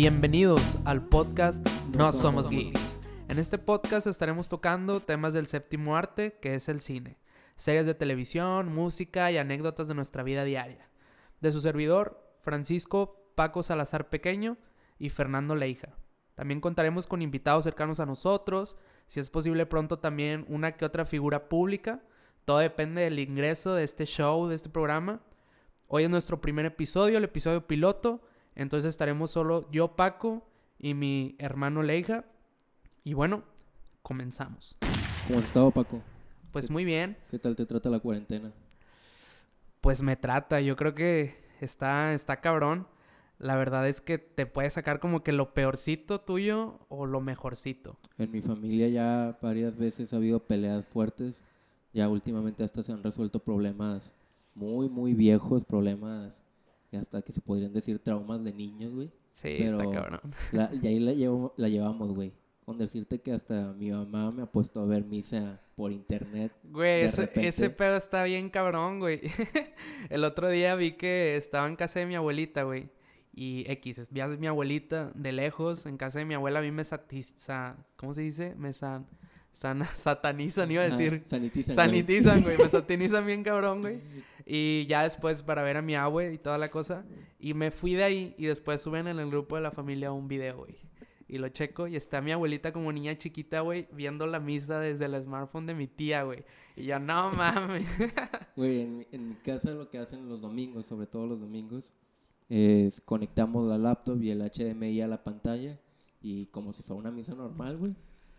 Bienvenidos al podcast No Somos Geeks. En este podcast estaremos tocando temas del séptimo arte, que es el cine, series de televisión, música y anécdotas de nuestra vida diaria. De su servidor, Francisco Paco Salazar Pequeño y Fernando Leija. También contaremos con invitados cercanos a nosotros, si es posible pronto también una que otra figura pública. Todo depende del ingreso de este show, de este programa. Hoy es nuestro primer episodio, el episodio piloto. Entonces estaremos solo yo, Paco, y mi hermano Leija. Y bueno, comenzamos. ¿Cómo has estado, Paco? Pues muy bien. ¿Qué tal te trata la cuarentena? Pues me trata, yo creo que está, está cabrón. La verdad es que te puede sacar como que lo peorcito tuyo o lo mejorcito. En mi familia ya varias veces ha habido peleas fuertes. Ya últimamente hasta se han resuelto problemas muy, muy viejos, problemas hasta que se podrían decir traumas de niños, güey. Sí, está cabrón. La, y ahí la, llevo, la llevamos, güey. Con decirte que hasta mi mamá me ha puesto a ver misa por internet. Güey, ese, ese pedo está bien cabrón, güey. El otro día vi que estaba en casa de mi abuelita, güey. Y X, vi a mi abuelita de lejos. En casa de mi abuela a mí me satiza... ¿Cómo se dice? Me san... Sana, satanizan, iba a decir. sanitizan. Sanitizan, güey. Me satanizan bien cabrón, güey. Y ya después para ver a mi abue y toda la cosa. Y me fui de ahí y después suben en el grupo de la familia un video, güey. Y lo checo y está mi abuelita como niña chiquita, güey, viendo la misa desde el smartphone de mi tía, güey. Y yo, no mames. Güey, en, en mi casa lo que hacen los domingos, sobre todo los domingos, es conectamos la laptop y el HDMI a la pantalla y como si fuera una misa normal, güey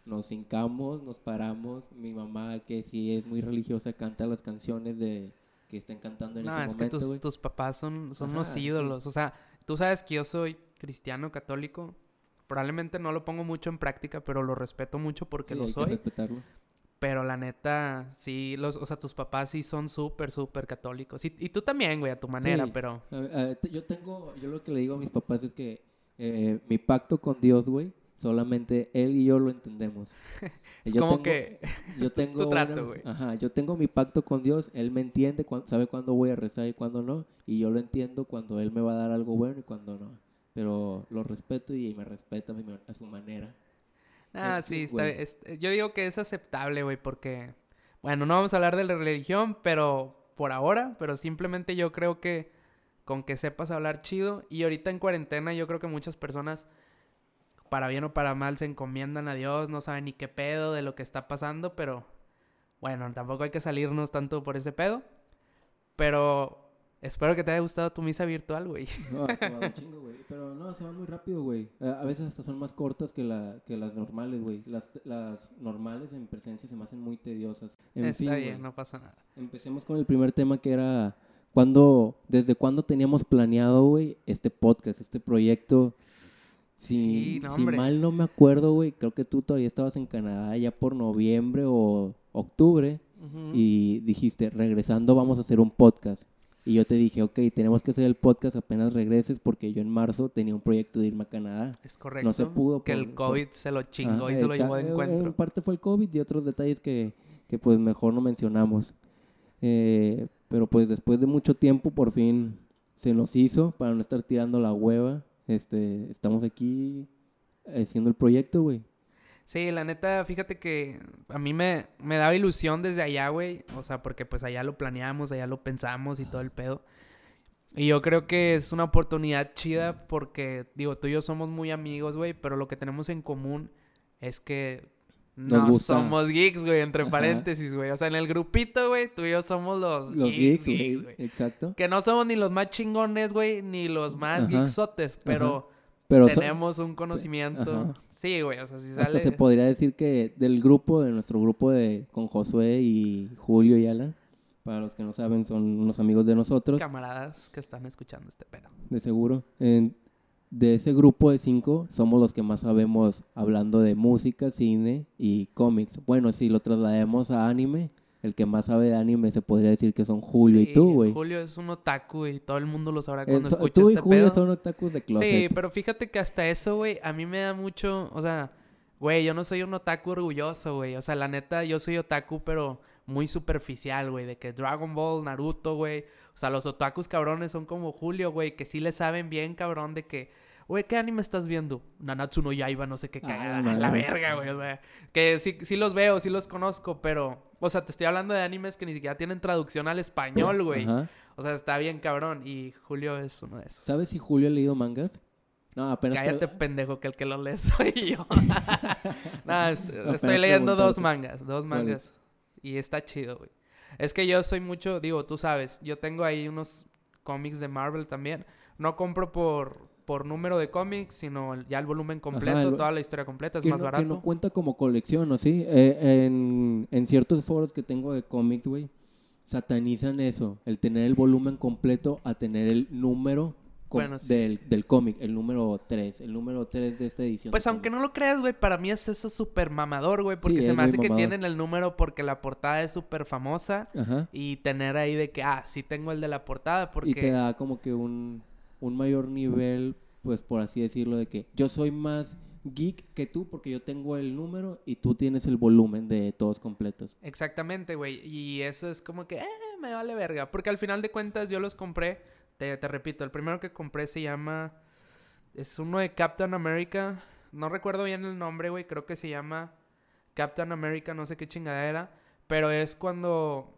nos hincamos, nos paramos. Mi mamá, que sí es muy religiosa, canta las canciones de que están cantando en ese momento. No, es que tus, papás son, son unos ídolos. O sea, tú sabes que yo soy cristiano católico. Probablemente no lo pongo mucho en práctica, pero lo respeto mucho porque lo soy. respetarlo. Pero la neta, sí, los, o sea, tus papás sí son súper, súper católicos. Y, y, tú también, güey, a tu manera, pero... yo tengo, yo lo que le digo a mis papás es que eh, mi pacto con Dios, güey, Solamente él y yo lo entendemos. es como que yo tengo tu trato, güey. Ajá, yo tengo mi pacto con Dios, él me entiende, sabe cuándo voy a rezar y cuándo no, y yo lo entiendo cuando él me va a dar algo bueno y cuando no. Pero lo respeto y me respeta a su manera. Ah, sí, está, yo digo que es aceptable, güey, porque, bueno, no vamos a hablar de la religión, pero por ahora, pero simplemente yo creo que con que sepas hablar chido, y ahorita en cuarentena yo creo que muchas personas para bien o para mal se encomiendan a Dios, no saben ni qué pedo de lo que está pasando, pero bueno, tampoco hay que salirnos tanto por ese pedo. Pero espero que te haya gustado tu misa virtual, güey. No, un chingo, güey. Pero no, se van muy rápido, güey. A veces hasta son más cortas que, la, que las normales, güey. Las, las normales en presencia se me hacen muy tediosas. Está bien, no pasa nada. Empecemos con el primer tema que era... cuando ¿Desde cuándo teníamos planeado, güey, este podcast, este proyecto? Si, sí, mal no me acuerdo, güey, creo que tú todavía estabas en Canadá ya por noviembre o octubre y dijiste, regresando vamos a hacer un podcast. Y yo te dije, ok, tenemos que hacer el podcast apenas regreses porque yo en marzo tenía un proyecto de irme a Canadá. Es correcto. No se pudo. Que el COVID se lo chingó y se lo llevó de encuentro. En parte fue el COVID y otros detalles que, que pues mejor no mencionamos. Eh, pero pues después de mucho tiempo por fin se nos hizo para no estar tirando la hueva este, estamos aquí haciendo el proyecto, güey. Sí, la neta, fíjate que a mí me, me daba ilusión desde allá, güey. O sea, porque pues allá lo planeamos, allá lo pensamos y todo el pedo. Y yo creo que es una oportunidad chida porque, digo, tú y yo somos muy amigos, güey, pero lo que tenemos en común es que no somos geeks, güey, entre paréntesis, güey. O sea, en el grupito, güey, tú y yo somos los, los geeks, güey. Exacto. Que no somos ni los más chingones, güey, ni los más geeksotes, pero, pero tenemos un conocimiento. Sí, güey, o sea, si sale... se podría decir que del grupo, de nuestro grupo de con Josué y Julio y Alan, para los que no saben, son unos amigos de nosotros. Camaradas que están escuchando este pedo. De seguro. En, de ese grupo de cinco somos los que más sabemos hablando de música, cine y cómics. Bueno, si lo traslademos a anime, el que más sabe de anime se podría decir que son Julio y tú, güey. Julio es un otaku y todo el mundo lo sabrá cuando escucha Tú y este Julio son otakus de closet. Sí, pero fíjate que hasta eso, güey, a mí me da mucho, o sea, güey, yo no soy un otaku orgulloso, güey. O sea, la neta, yo soy otaku, pero muy superficial, güey, de que Dragon Ball, Naruto, güey. O sea, los otakus cabrones son como Julio, güey, que sí le saben bien, cabrón, de que Güey, ¿qué anime estás viendo? Nanatsu no Yaiba, no sé qué ah, la verga, güey. O sea, que sí, sí los veo, sí los conozco, pero... O sea, te estoy hablando de animes que ni siquiera tienen traducción al español, güey. O sea, está bien cabrón. Y Julio es uno de esos. ¿Sabes si Julio ha leído mangas? No, apenas. Cállate, pendejo, que el que lo lee soy yo. no, estoy, leyendo dos mangas. Dos mangas. Y está chido, güey. Es que yo soy mucho, digo, tú sabes, yo tengo ahí unos cómics de Marvel también. No compro por, por número de cómics, sino ya el volumen completo, toda la historia completa, es más barato. Que no cuenta como colección, ¿o sí? Eh, en, en ciertos foros que tengo de cómics, güey, satanizan eso, el tener el volumen completo a tener el número del, del cómic, el número 3, el número 3 de esta edición. Pues aunque no lo creas, güey, para mí es eso súper mamador, güey, porque se me hace que tienen el número porque la portada es súper famosa y tener ahí de que, ah, sí tengo el de la portada porque... Y te da como que un, un mayor nivel, pues por así decirlo, de que yo soy más geek que tú porque yo tengo el número y tú tienes el volumen de todos completos. Exactamente, güey. Y eso es como que, eh, me vale verga. Porque al final de cuentas yo los compré te, repito, el primero que compré se llama. Es uno de Captain America. No recuerdo bien el nombre, güey. Creo que se llama Captain America, no sé qué chingadera. Pero es cuando.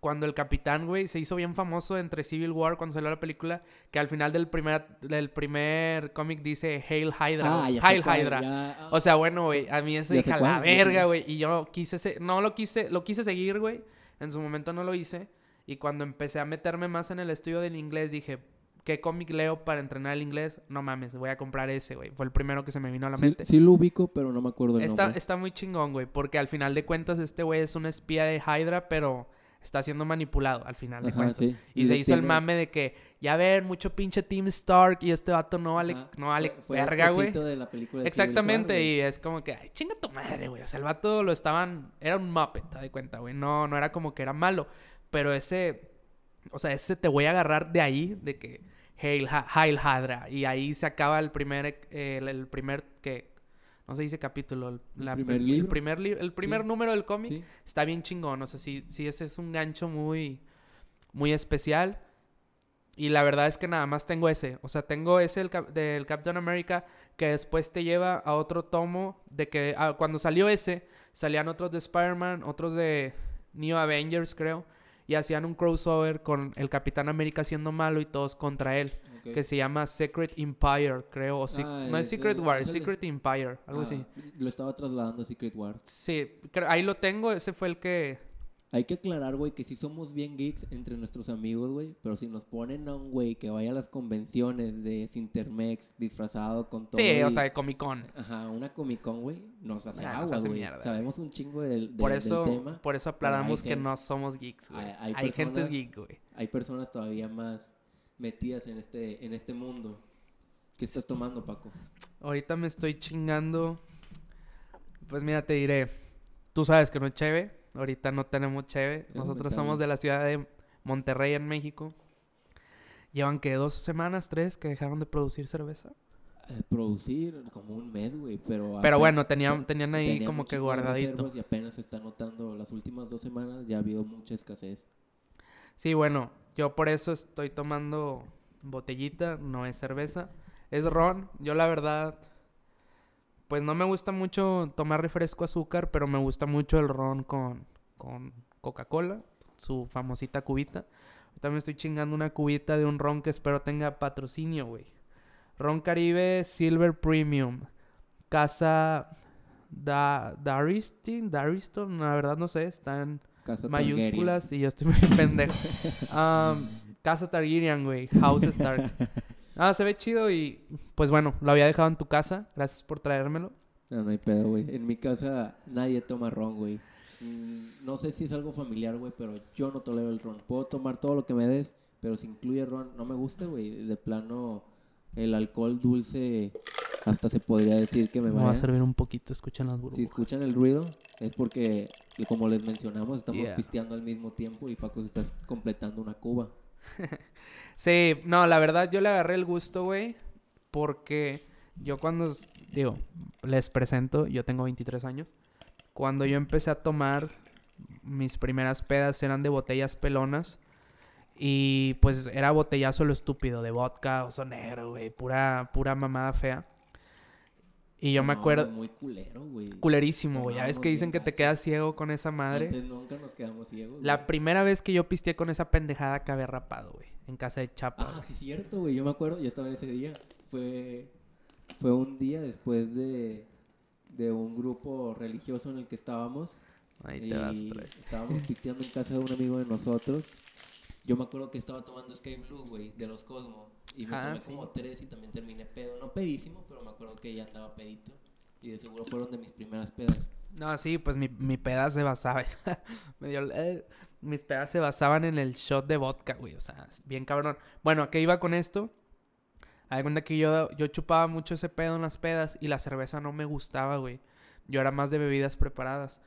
Cuando el capitán, güey, se hizo bien famoso entre Civil War cuando salió la película. Que al final del primer, del primer cómic dice Hail Hydra. Ah, Hail Hydra. Ah. o sea, bueno, güey. A mí eso dije la verga, güey. Y yo quise. No lo quise. Lo quise seguir, güey. En su momento no lo hice. Y cuando empecé a meterme más en el estudio del inglés, dije, ¿qué cómic leo para entrenar el inglés? No mames, voy a comprar ese, güey. Fue el primero que se me vino a la mente. Sí lo ubico, pero no me acuerdo el está, nombre. Está muy chingón, güey, porque al final de cuentas este güey es un espía de Hydra, pero está siendo manipulado al final de cuentas. Y, se hizo el mame de que, ya ver, mucho pinche Team Stark y este vato no vale, no vale verga, güey. Exactamente, y es como que, ay, chinga tu madre, güey. O sea, el vato lo estaban, era un Muppet, te das cuenta, güey. No, no era como que era malo. Pero ese, o sea, ese te voy a agarrar de ahí, de que Hail, Hail Hadra. Y ahí se acaba el primer, el, primer, que, no se dice capítulo, el, primer, el, primer, el primer número del cómic. Está bien chingón, o sea, si, si ese es un gancho muy, muy especial. Y la verdad es que nada más tengo ese. O sea, tengo ese del, Captain America que después te lleva a otro tomo de que ah, cuando salió ese, salían otros de Spider-Man, otros de New Avengers, creo y hacían un crossover con el Capitán América siendo malo y todos contra él. Que se llama Secret Empire, creo. O ah, no es Secret War, es Secret Empire, algo ah, así. Lo estaba trasladando a Secret War. Sí, ahí lo tengo. Ese fue el que hay que aclarar, güey, que sí somos bien geeks entre nuestros amigos, güey. Pero si nos ponen a un güey que vaya a las convenciones de Sintermex disfrazado con todo. Sí, o sea, de Comic Con. Ajá, una Comic Con, güey, nos hace agua, güey. Sabemos un chingo del, por eso, tema. Por eso aclaramos que no somos geeks, güey. Hay, gente geek, güey. Hay personas todavía más metidas en este, en este mundo. ¿Qué estás tomando, Paco? Ahorita me estoy chingando. Pues mira, te diré. Tú sabes que no es chévere Ahorita no tenemos cheve. Nosotros somos de la ciudad de Monterrey, en México. Llevan que dos semanas, tres, que dejaron de producir cerveza. Eh, producir como un mes, güey, pero... Pero bueno, tenían, tenían ahí como que guardadito. Y apenas se está notando, las últimas dos semanas ya ha habido mucha escasez. Sí, bueno, yo por eso estoy tomando botellita, no es cerveza. Es ron. Yo la verdad pues no me gusta mucho tomar refresco azúcar, pero me gusta mucho el ron con, con Coca-Cola, su famosita cubita. Me estoy chingando una cubita de un ron que espero tenga patrocinio, güey. Ron Caribe Silver Premium. Casa da Dariston, Dariston, la verdad no sé, están mayúsculas y yo estoy muy pendejo. Um, Casa Targaryen, güey. House Stark. Ah, se ve chido y pues bueno, lo había dejado en tu casa. Gracias por traérmelo. No, no hay pedo, güey. En mi casa nadie toma ron, güey. Mm, no sé si es algo familiar, güey, pero yo no tolero el ron. Puedo tomar todo lo que me des, pero si incluye ron, no me gusta, güey. De plano, el alcohol dulce hasta se podría decir que me va a servir un poquito, escuchan las burbujas. Si escuchan el ruido, es porque, como les mencionamos, estamos pisteando al mismo tiempo y Paco se está completando una cuba. Sí, no, la verdad yo le agarré el gusto, güey, porque yo cuando, digo, les presento, yo tengo 23 años. Cuando yo empecé a tomar, mis primeras pedas eran de botellas pelonas. Y pues era botellazo lo estúpido de vodka, oso negro, güey. Pura, pura mamada fea. Y yo me acuerdo. Muy culero, güey. Culerísimo, güey. Ya ves que dicen que te quedas ciego con esa madre. Antes nunca nos quedamos ciegos. La primera vez que yo pisteé con esa pendejada que había rapado, güey. En casa de Chapa. Ah, sí, cierto, güey. Yo me acuerdo, yo estaba en ese día. Fue. Fue un día después de. De un grupo religioso en el que estábamos. Ahí te vas, Estábamos pisteando en casa de un amigo de nosotros. Yo me acuerdo que estaba tomando Sky Blue, güey, de los Cosmo. Y me ah, tomé como tres y también terminé pedo. No pedísimo, pero me acuerdo que ya andaba pedito. Y de seguro fueron de mis primeras pedas. No, sí, pues mi, mi peda se basaba. Eh, mis pedas se basaban en el shot de vodka, güey. O sea, bien cabrón. Bueno, ¿a qué iba con esto? Hay cuenta que yo, yo chupaba mucho ese pedo en las pedas y la cerveza no me gustaba, güey. Yo era más de bebidas preparadas.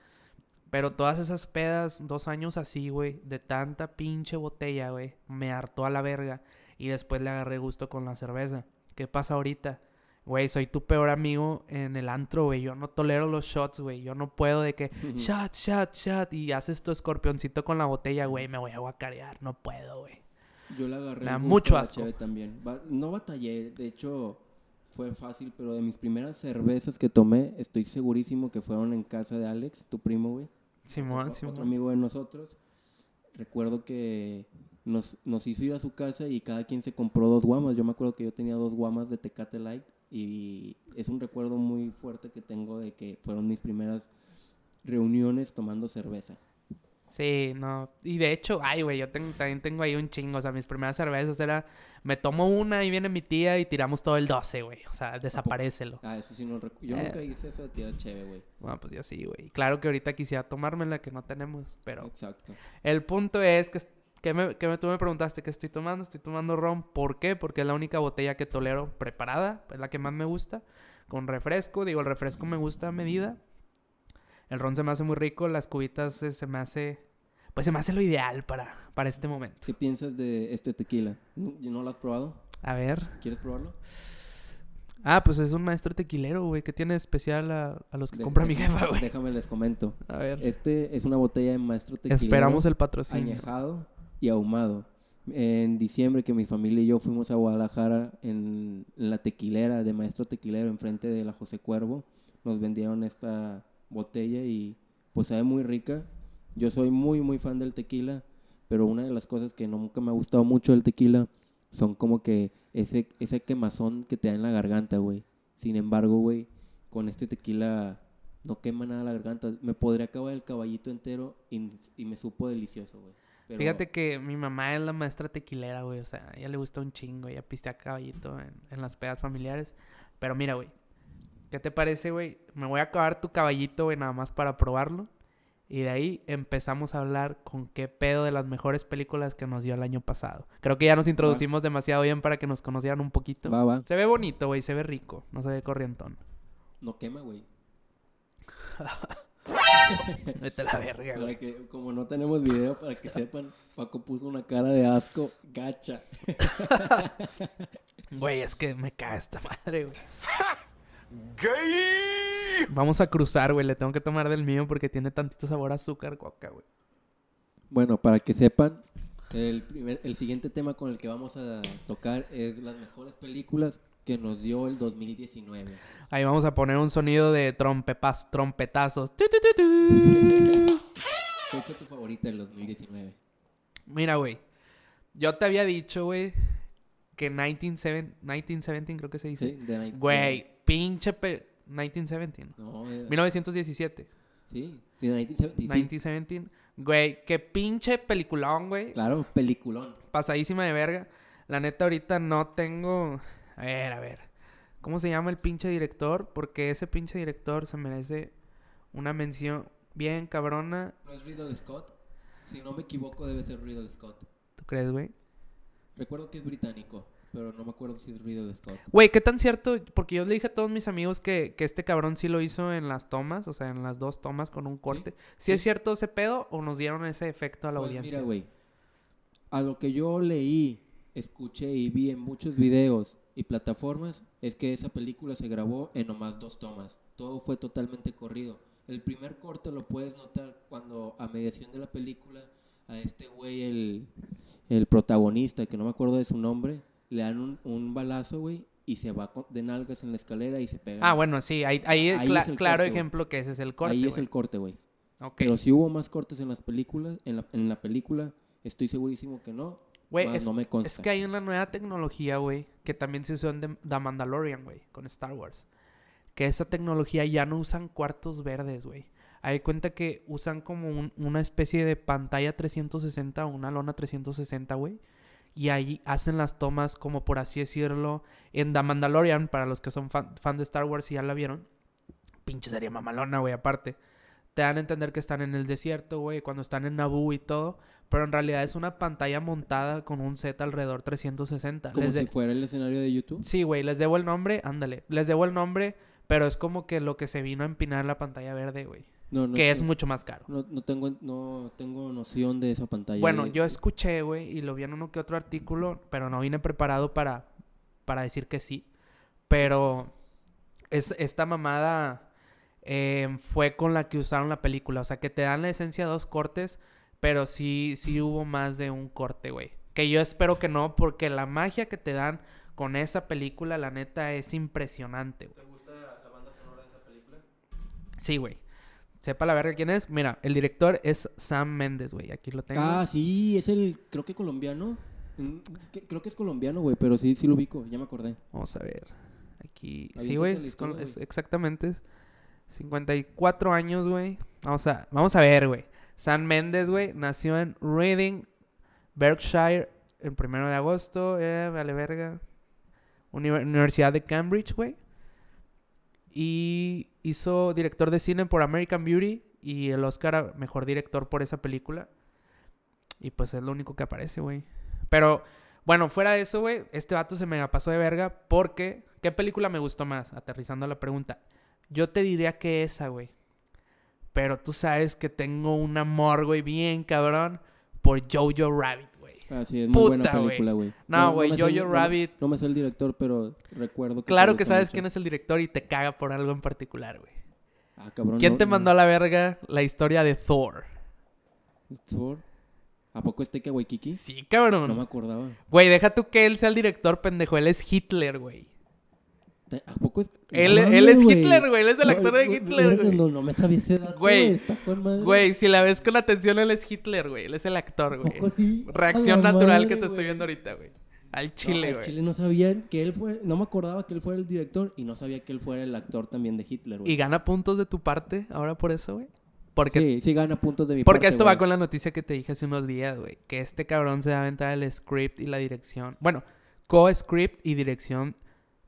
Pero todas esas pedas, dos años así, güey, de tanta pinche botella, güey, me hartó a la verga. Y después le agarré gusto con la cerveza. ¿Qué pasa ahorita? Güey, soy tu peor amigo en el antro, güey. Yo no tolero los shots, güey. Yo no puedo de que shot, shot, shot. Y haces tu escorpioncito con la botella, güey. Me voy a guacarear. No puedo, güey. Yo le agarré. Me da mucho asco. también. No batallé. De hecho, fue fácil. Pero de mis primeras cervezas que tomé, estoy segurísimo que fueron en casa de Alex, tu primo, güey. Simón, otro, Otro amigo de nosotros. Recuerdo que nos, nos hizo ir a su casa y cada quien se compró dos guamas. Yo me acuerdo que yo tenía dos guamas de Tecate Light y es un recuerdo muy fuerte que tengo de que fueron mis primeras reuniones tomando cerveza. Sí, no. Y de hecho, ay, güey, yo también tengo ahí un chingo. O sea, mis primeras cervezas era, me tomo una y viene mi tía y tiramos todo el 12, güey. O sea, desaparecelo. Ah, eso sí no recuerdo. Yo nunca eh. hice eso de tirar chévere, güey. Bueno, pues yo sí, güey. Claro que ahorita quisiera tomármela, que no tenemos, pero... Exacto. El punto es que, que, me, que tú me preguntaste qué estoy tomando. Estoy tomando ron. ¿Por qué? Porque es la única botella que tolero preparada. Es la que más me gusta. Con refresco. Digo, el refresco me gusta a medida. El ron se me hace muy rico, las cubitas se, me hace... Pues se me hace lo ideal para, para este momento. ¿Qué piensas de este tequila? ¿No lo has probado? A ver. ¿Quieres probarlo? Ah, pues es un maestro tequilero, güey. ¿Qué tiene especial a, los que compra mi jefa, güey? Déjame les comento. A ver. Este es una botella de maestro tequilero. Esperamos el patrocinio. Añejado y ahumado. En diciembre que mi familia y yo fuimos a Guadalajara en, la tequilera de maestro tequilero enfrente de la José Cuervo, nos vendieron esta botella y pues sabe muy rica. Yo soy muy, muy fan del tequila, pero una de las cosas que nunca me ha gustado mucho del tequila son como que ese, ese quemazón que te da en la garganta, güey. Sin embargo, güey, con este tequila no quema nada la garganta. Me podría acabar el caballito entero y, y me supo delicioso, güey. Fíjate que mi mamá es la maestra tequilera, güey. O sea, a ella le gusta un chingo. Ella pistea caballito en, en las pedas familiares. Pero mira, güey, ¿Qué te parece, güey? Me voy a acabar tu caballito, güey, nada más para probarlo. Y de ahí empezamos a hablar con qué pedo de las mejores películas que nos dio el año pasado. Creo que ya nos introducimos demasiado bien para que nos conocieran un poquito. Va, va. Se ve bonito, güey, se ve rico. No se ve corrientón. No quema, güey. Vete a la verga, güey. Que, como no tenemos video, para que sepan, Paco puso una cara de asco gacha. Güey, es que me cae esta madre, güey. Vamos a cruzar, güey. Le tengo que tomar del mío porque tiene tantito sabor a azúcar coca, güey. Bueno, para que sepan, el, el siguiente tema con el que vamos a tocar es las mejores películas que nos dio el 2019. Ahí vamos a poner un sonido de trompepas, trompetazos. ¿Cuál fue tu favorita del 2019? Mira, güey. Yo te había dicho, güey, que 1917, creo que se dice. Sí, de Güey, pinche... 1917. No, 1917. Sí, sí, 1917. 1917. Güey, qué pinche peliculón, güey. Claro, peliculón. Pasadísima de verga. La neta, ahorita no tengo... A ver, a ver. ¿Cómo se llama el pinche director? Porque ese pinche director se merece una mención bien cabrona. ¿No es Riddle Scott? Si no me equivoco, debe ser Riddle Scott. ¿Tú crees, güey? Recuerdo que es británico, pero no me acuerdo si es Riddle Scott. Güey, ¿qué tan cierto? Porque yo le dije a todos mis amigos que, que, este cabrón sí lo hizo en las tomas, o sea, en las dos tomas con un corte. ¿Sí, es cierto ese pedo o nos dieron ese efecto a la pues audiencia? Mira, güey, a lo que yo leí, escuché y vi en muchos videos y plataformas es que esa película se grabó en nomás dos tomas. Todo fue totalmente corrido. El primer corte lo puedes notar cuando a mediación de la película a este güey, el, el protagonista, que no me acuerdo de su nombre, le dan un, un balazo, güey, y se va de nalgas en la escalera y se pega. Ah, bueno, sí, ahí, ahí, es claro ejemplo que ese es el corte. Ahí es el corte, güey. Pero si hubo más cortes en las películas, en la, en la película, estoy segurísimo que no. Güey, es, no me consta. es que hay una nueva tecnología, güey, que también se usó en The Mandalorian, güey, con Star Wars. Que esa tecnología ya no usan cuartos verdes, güey. Hay cuenta que usan como una especie de pantalla 360 o una lona 360, güey y ahí hacen las tomas como por así decirlo en The Mandalorian, para los que son fan, de Star Wars y ya la vieron. Pinche serie mamalona, güey, aparte. Te dan a entender que están en el desierto, güey, cuando están en Naboo y todo. Pero en realidad es una pantalla montada con un set alrededor 360. Como si fuera el escenario de YouTube. Sí, güey, les debo el nombre, ándale. Les debo el nombre, pero es como que lo que se vino a empinar la pantalla verde, güey que es mucho más caro. No, tengo, no tengo noción de esa pantalla. Bueno, yo escuché, güey, y lo vi en uno que otro artículo, pero no vine preparado para, para decir que sí. Pero es, esta mamada em, fue con la que usaron la película. O sea, que te dan la esencia de dos cortes, pero sí, sí hubo más de un corte, güey. Que yo espero que no, porque la magia que te dan con esa película, la neta, es impresionante. ¿Te gusta la banda sonora de esa película? Sí, güey sepa la verga quién es. Mira, el director es Sam Mendes, güey. Aquí lo tengo. Ah, sí, es el, creo que colombiano. Mm, creo que es colombiano, güey, pero sí, sí lo ubico, ya me acordé. Vamos a ver. Aquí. sí, güey, es, exactamente. 54 años, güey. Vamos a, vamos a ver, güey. Sam Mendes, güey, nació en Reading, Berkshire, el primero de agosto. Eh, vale, verga. Universidad de Cambridge, güey. Y hizo director de cine por American Beauty y el Oscar a mejor director por esa película. Y pues es lo único que aparece, güey. Pero bueno, fuera de eso, güey, este vato se me pasó de verga porque ¿qué película me gustó más? Aterrizando la pregunta. Yo te diría que esa, güey. Pero tú sabes que tengo un amor, güey, bien cabrón por Jojo Rabbit. Ah, sí, es muy buena película, güey. No, güey, Jojo Rabbit. No, me sé el director, pero recuerdo que. Claro que sabes quién es el director y te caga por algo en particular, güey. Ah, cabrón. ¿Quién te mandó a la verga la historia de Thor? ¿Thor? ¿A poco este que Kiki? Sí, cabrón. No me acordaba. Güey, deja tú que él sea el director, pendejo. Él es Hitler, güey. ¿A poco es? Él, él es Hitler, güey. Él es el actor de Hitler, güey. No, no, me sabía ese dato, güey. Güey, si la ves con atención, él es Hitler, güey. Él es el actor, güey. Reacción natural que te estoy viendo ahorita, güey. Al Chile, güey. al Chile no sabían que él fue... No me acordaba que él fuera el director y no sabía que él fuera el actor también de Hitler, güey. ¿Y gana puntos de tu parte ahora por eso, güey? Porque, sí, sí gana puntos de mi parte. Porque esto va con la noticia que te dije hace unos días, güey. Que este cabrón se va a aventar el script y la dirección. Bueno, co-script y dirección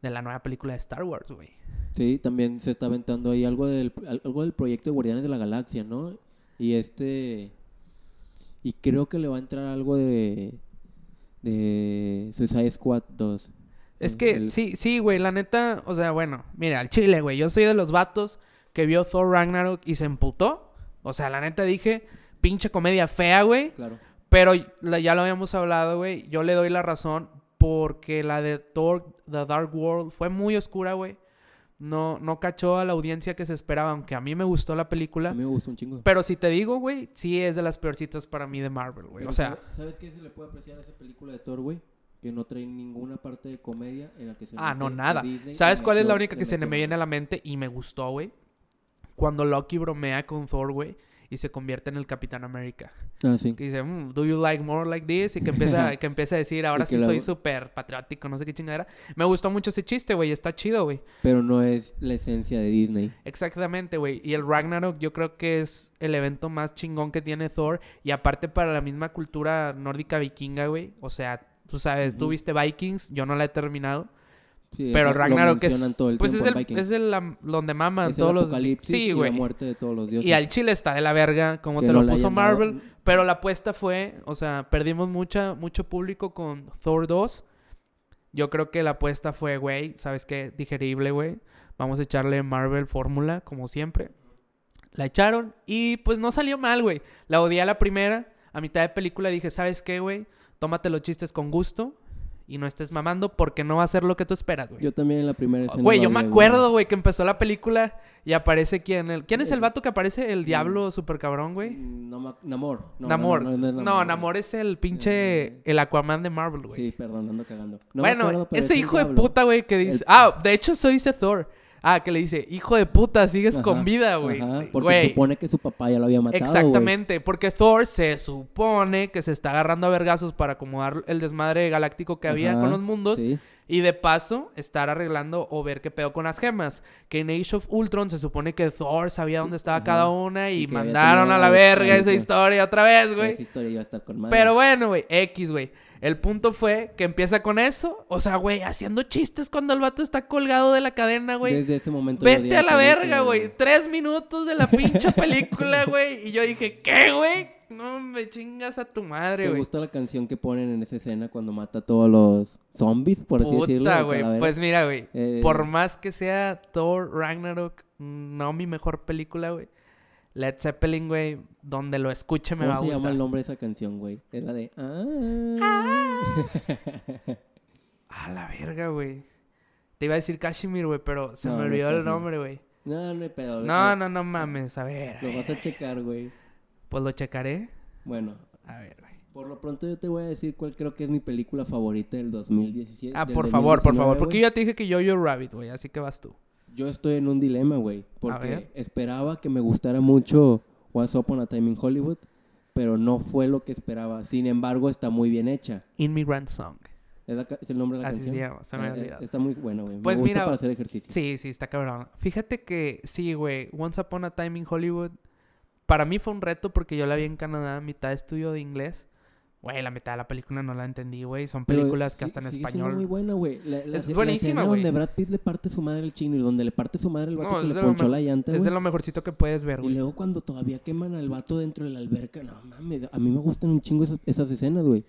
de la nueva película de Star Wars, güey. Sí, también se está aventando ahí algo del, algo del proyecto de Guardianes de la Galaxia, ¿no? Y este... Y creo que le va a entrar algo de... De Suicide Squad 2. Es que, sí, sí, güey, la neta, o sea, bueno, mira, al chile, güey, yo soy de los vatos que vio Thor Ragnarok y se emputó. O sea, la neta dije, pinche comedia fea, güey. Claro. Pero ya lo habíamos hablado, güey. Yo le doy la razón porque la de Thor The Dark World fue muy oscura, güey. No, no cachó a la audiencia que se esperaba, aunque a mí me gustó la película. A mí me gustó un chingo. Pero si te digo, güey, sí es de las peorcitas para mí de Marvel, güey. O sea... ¿Sabes qué se le puede apreciar a esa película de Thor, güey? Que no trae ninguna parte de comedia en la que se... Ah, no, nada. ¿Sabes cuál es la única que se me viene a la mente y me gustó, güey? Cuando Loki bromea con Thor, güey y se convierte en el Capitán América. Ah, sí. Que dice, mm, ¿do you like more like this? Y que empieza, que empieza a decir, ahora sí soy súper patriótico, no sé qué chingadera. Me gustó mucho ese chiste, güey, está chido, güey. Pero no es la esencia de Disney. Exactamente, güey. Y el Ragnarok yo creo que es el evento más chingón que tiene Thor. Y aparte para la misma cultura nórdica vikinga, güey. O sea, tú sabes, tú viste Vikings, yo no la he terminado pero Ragnarok es, pues es el, es el donde maman todos los sí, güey. la muerte de todos los dioses. Y al chile está de la verga como te lo puso Marvel, pero la apuesta fue, o sea, perdimos mucha mucho público con Thor 2. Yo creo que la apuesta fue, güey, ¿sabes qué? Digerible, güey. Vamos a echarle Marvel fórmula como siempre. La echaron y pues no salió mal, güey. La odié a la primera, a mitad de película dije, ¿sabes qué, güey? Tómate los chistes con gusto y no estés mamando porque no va a ser lo que tú esperas, güey. Yo también en la primera escena. Güey, yo me acuerdo, güey, que empezó la película y aparece quién. El... ¿Quién es el vato que aparece? El diablo super cabrón, güey. Mm, no, Namor. No, Namor. No, Namor, es el pinche. Eh, el Aquaman de Marvel, güey. Sí, perdón, ando cagando. bueno, ese hijo de puta, güey, que dice. Ah, de hecho, soy dice Thor. Ah, que le dice, hijo de puta, sigues con vida, güey. Porque supone que su papá ya lo había matado. Exactamente, porque Thor se supone que se está agarrando a vergazos para acomodar el desmadre galáctico que había con los mundos. Y de paso, estar arreglando o ver qué pedo con las gemas. Que en Age of Ultron se supone que Thor sabía dónde estaba cada una y, mandaron a la verga esa historia otra vez, güey. Esa historia iba a estar con Pero bueno, güey, X, güey. El punto fue que empieza con eso. O sea, güey, haciendo chistes cuando el vato está colgado de la cadena, güey. Desde ese momento. Vete a la verga, güey. Tres minutos de la pinche película, güey. Y yo dije, ¿qué, güey? No me chingas a tu madre, güey. ¿Te gusta la canción que ponen en esa escena cuando mata a todos los zombies, por así decirlo? Puta, güey. Pues mira, güey. Eh, por más que sea Thor Ragnarok, no mi mejor película, güey. Led Zeppelin, güey, donde lo escuche me va a gustar. ¿Cómo se llama el nombre de esa canción, güey? Es la de... Ah. ah. la verga, güey. Te iba a decir Kashmir, güey, pero se me olvidó el nombre, güey. No, no hay pedo. No, no, no mames, a ver. Lo vas a checar, güey. Pues lo checaré. Bueno. A ver, güey. Por lo pronto yo te voy a decir cuál creo que es mi película favorita del 2017. Ah, por favor, por favor. Porque yo ya te dije que yo, yo Rabbit, güey, así que vas tú yo estoy en un dilema, güey. Porque esperaba que me gustara mucho What's Upon a Time in Hollywood, pero no fue lo que esperaba. Sin embargo, está muy bien hecha. Immigrant Song. ¿Es, el nombre de la Así canción? Se llama, se me eh, Está muy bueno, güey. Pues me gusta para hacer ejercicio. Sí, sí, está cabrón. Fíjate que, sí, güey, Once Upon a Time in Hollywood, para mí fue un reto porque yo la vi en Canadá, mitad estudio de inglés. Güey, la mitad de la película no la entendí, güey. Son películas que hasta en español. Es muy buena, güey. Es buenísima, güey. Donde Brad Pitt le parte su madre el chino y donde le parte su madre el vato que le ponchó la llanta. Es de lo mejorcito que puedes ver, güey. Y luego cuando todavía queman al vato dentro de la alberca, no mames. A mí me gustan un chingo esas, esas escenas, güey.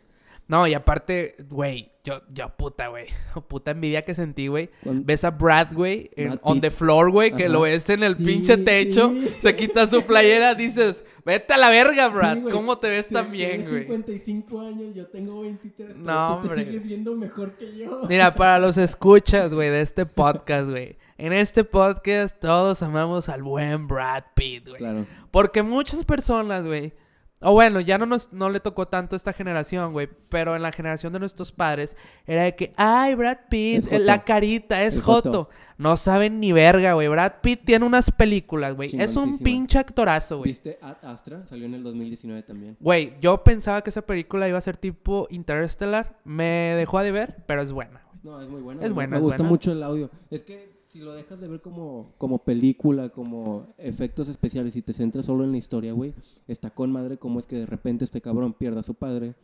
No, y aparte, güey, yo, yo puta, güey. Puta envidia que sentí, güey. Ves a Brad, güey, on the floor, güey, que lo ves en el pinche techo, se quita su playera, dices, vete a la verga, Brad. ¿Cómo te ves tan bien, güey? 55 años, yo tengo 23. No, hombre. Tú te sigues viendo mejor que yo. Mira, para los escuchas, güey, de este podcast, güey. En este podcast todos amamos al buen Brad Pitt, güey. Claro. Porque muchas personas, güey, o bueno, ya no nos no le tocó tanto a esta generación, güey. Pero en la generación de nuestros padres era de que, ay, Brad Pitt, la carita, es, Joto. No saben ni verga, güey. Brad Pitt tiene unas películas, güey. Es un pinche actorazo, güey. ¿Viste Astra? Salió en el 2019 también. Güey, yo pensaba que esa película iba a ser tipo Interstellar. Me dejó de ver, pero es buena. No, es muy buena. Es buena. Me gusta mucho el audio. Es que si lo dejas de ver como, como película, como efectos especiales y te centras solo en la historia, güey, está con madre como es que de repente este cabrón pierda a su padre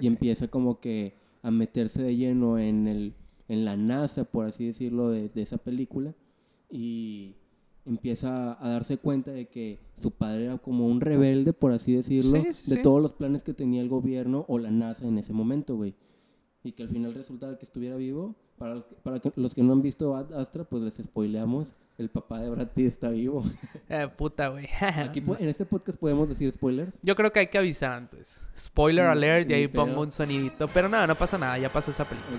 y empieza como que a meterse de lleno en el en la NASA, por así decirlo, de, esa película y empieza a darse cuenta de que su padre era como un rebelde, por así decirlo, de todos los planes que tenía el gobierno o la NASA en ese momento, güey. Y que al final resultaba que estuviera vivo para, para los que no han visto Astra, pues les spoileamos. El papá de Brad Pitt está vivo. Eh, puta, güey. Aquí en este podcast podemos decir spoilers. Yo creo que hay que avisar antes. Spoiler mm, alert y ahí pongo un sonidito. Pero nada, no pasa nada. Ya pasó esa película.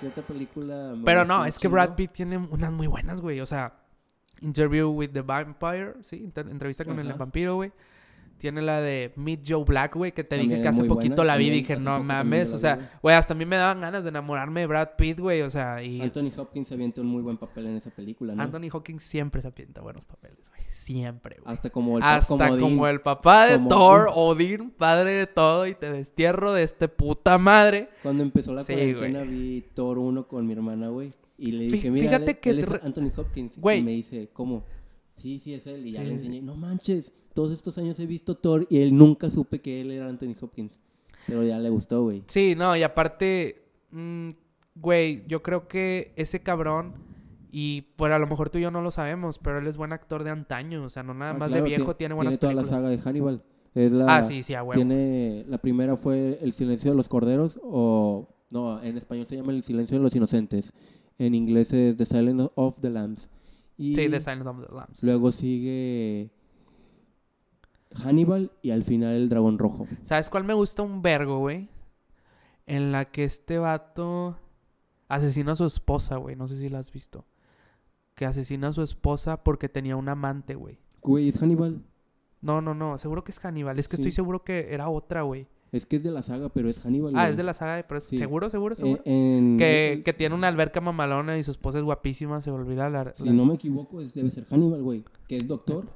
¿Qué otra película? Pero no, es que Brad Pitt tiene unas muy buenas, güey. O sea, Interview with the Vampire, ¿sí? Entrevista con el vampiro, güey. Tiene la de Meet Joe Black, güey, que te dije que hace poquito la vi y dije, no mames, o sea, güey, hasta a mí me daban ganas de enamorarme de Brad Pitt, güey, o sea, y... Anthony Hopkins se avienta un muy buen papel en esa película, ¿no? Anthony Hopkins siempre se avienta buenos papeles, güey, siempre, güey. Hasta como el, hasta como, el papá de Thor, Odin, padre de todo, y te destierro de este puta madre. Cuando empezó la cuarentena vi Thor 1 con mi hermana, güey, y le dije, mira, Fíjate que Anthony Hopkins, y me dice, ¿cómo? Sí, sí, es él. Y ya le enseñé, no manches, todos estos años he visto Thor y él nunca supe que él era Anthony Hopkins. Pero ya le gustó, güey. Sí, no, y aparte, mm, güey, yo creo que ese cabrón, y pues a lo mejor tú y yo no lo sabemos, pero él es buen actor de antaño, o sea, no nada ah, más de viejo, tiene, buenas tiene toda la saga de Hannibal. Es la, ah, sí, sí, a huevo. Tiene, la primera fue El silencio de los corderos, o, no, en español se llama El silencio de los inocentes. En inglés es The Silence of the Lambs. Y sí, The Silence of the Lambs. Luego sigue Hannibal y al final el dragón rojo. ¿Sabes cuál me gusta un vergo, güey? en la que este vato asesina a su esposa, güey. No sé si la has visto. Que asesina a su esposa porque tenía un amante, güey. Güey, es Hannibal. No, no, no. Seguro que es Hannibal. Es que estoy seguro que era otra, güey. Es que es de la saga, pero es Hannibal. Ah, es de la saga, pero es seguro, seguro, seguro. que, que, tiene una alberca mamalona y su esposa es guapísima, se olvida la, Si no me equivoco, debe ser Hannibal, güey. Que es doctor.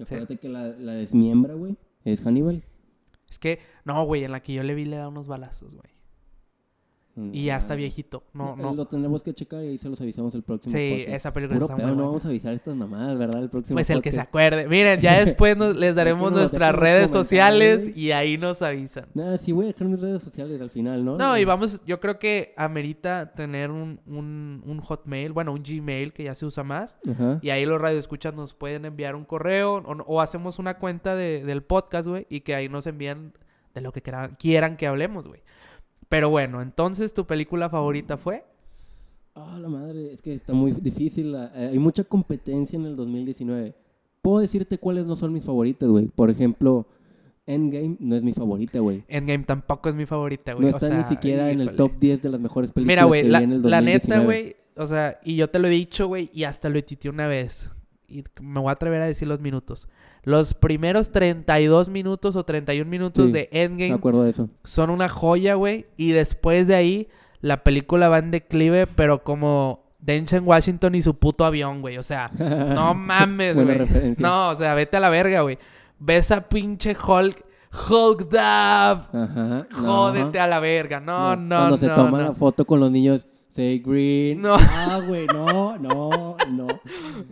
acuérdate que la, la desmiembra, güey. Es Hannibal. Es que, no, güey, en la que yo le vi le da unos balazos, güey. Y ya está viejito. No, no. Lo tendremos que checar y ahí se los avisamos el próximo Sí, esa película está muy no vamos a avisar estas mamadas, ¿verdad? El próximo Pues el que se acuerde. Miren, ya después les daremos nuestras redes sociales y ahí nos avisan. Nada, sí voy a dejar mis redes sociales al final, ¿no? No, y vamos, yo creo que amerita tener un, un, un hotmail, bueno, un Gmail que ya se usa más. Y ahí los radioescuchas nos pueden enviar un correo o, o hacemos una cuenta de, del podcast, güey, y que ahí nos envían de lo que quieran, quieran que hablemos, güey. Pero bueno, entonces tu película favorita fue? Ah, la madre, es que está muy difícil. Eh, hay mucha competencia en el 2019. Puedo decirte cuáles no son mis favoritas, güey. Por ejemplo, Endgame no es mi favorita, güey. Endgame tampoco es mi favorita, güey. No está ni siquiera en el top 10 de las mejores películas Mira, güey, la, la, neta, güey, o sea, y yo te lo he dicho, güey, y hasta lo he una vez. Y me voy a atrever a decir los minutos. Los primeros 32 minutos o 31 minutos de Endgame. Me acuerdo de eso. Son una joya, güey. Y después de ahí, la película va en declive, pero como Denzel Washington y su puto avión, güey. O sea, no mames, güey. No, o sea, vete a la verga, güey. Ves a pinche Hulk. Hulk Dab. Ajá. Jódete a la verga. No, no, no. Cuando se toma la foto con los niños Say green. No. Ah, güey, no, no, no.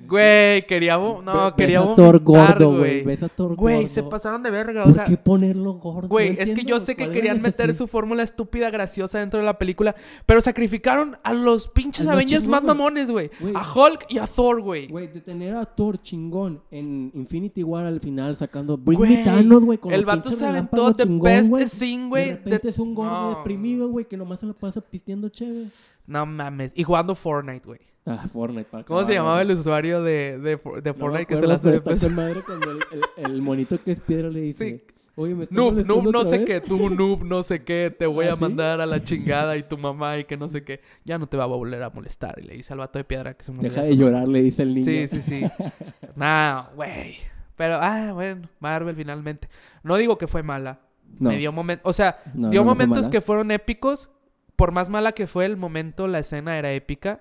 Güey, queríamos, no, queríamos. Thor gordo, güey. Ves a Thor Güey, se pasaron de verga, o sea. ¿Por qué ponerlo gordo? Güey, es que yo sé que querían meter su fórmula estúpida graciosa dentro de la película, pero sacrificaron a los pinches Avengers más mamones, güey. A Hulk y a Thor, güey. Güey, de tener a Thor chingón en Infinity War al final sacando Bring güey, Thanos, güey, El vato se aventó the best scene, güey. De repente es un gordo deprimido, güey, que nomás se lo pasa pisteando chévere. No mames. Y jugando Fortnite, güey. Ah, Fortnite. Para ¿Cómo se llamaba el usuario de, de, de Fortnite que se la hace madre cuando el, el, monito que es piedra le dice... Sí. Oye, me Noob, noob, no sé qué, tú noob, no sé qué, te voy ¿Ah, a mandar a la chingada y tu mamá y que no sé qué, ya no te va a volver a molestar. Y le dice al vato de piedra que se me Deja de llorar, le dice el niño. Sí, sí, sí. nah, güey. Pero, ah, bueno, Marvel finalmente. No digo que fue mala. No. Me dio momentos, o sea, dio momentos que fueron épicos, por más mala que fue el momento, la escena era épica.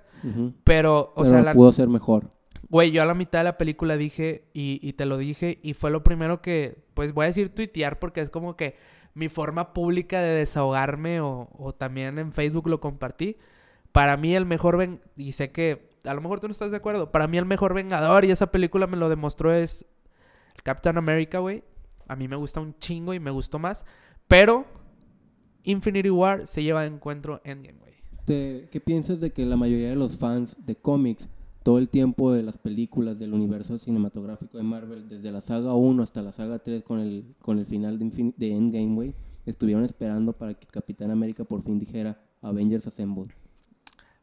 Pero, o sea, la... pudo ser mejor. Güey, yo a la mitad de la película dije, y, te lo dije, y fue lo primero que, pues voy a decir tuitear, porque es como que mi forma pública de desahogarme, o, o también en Facebook lo compartí. Para mí el mejor, ven y sé que a lo mejor tú no estás de acuerdo, para mí el mejor Vengador, y esa película me lo demostró, es Captain America, güey. A mí me gusta un chingo y me gustó más, pero Infinity War se lleva de encuentro Endgame, güey. ¿Qué piensas de que la mayoría de los fans de cómics, todo el tiempo de las películas del universo cinematográfico de Marvel, desde la saga 1 hasta la saga 3 con el, con el final de, de Endgame, güey, estuvieron esperando para que Capitán América por fin dijera Avengers Assemble?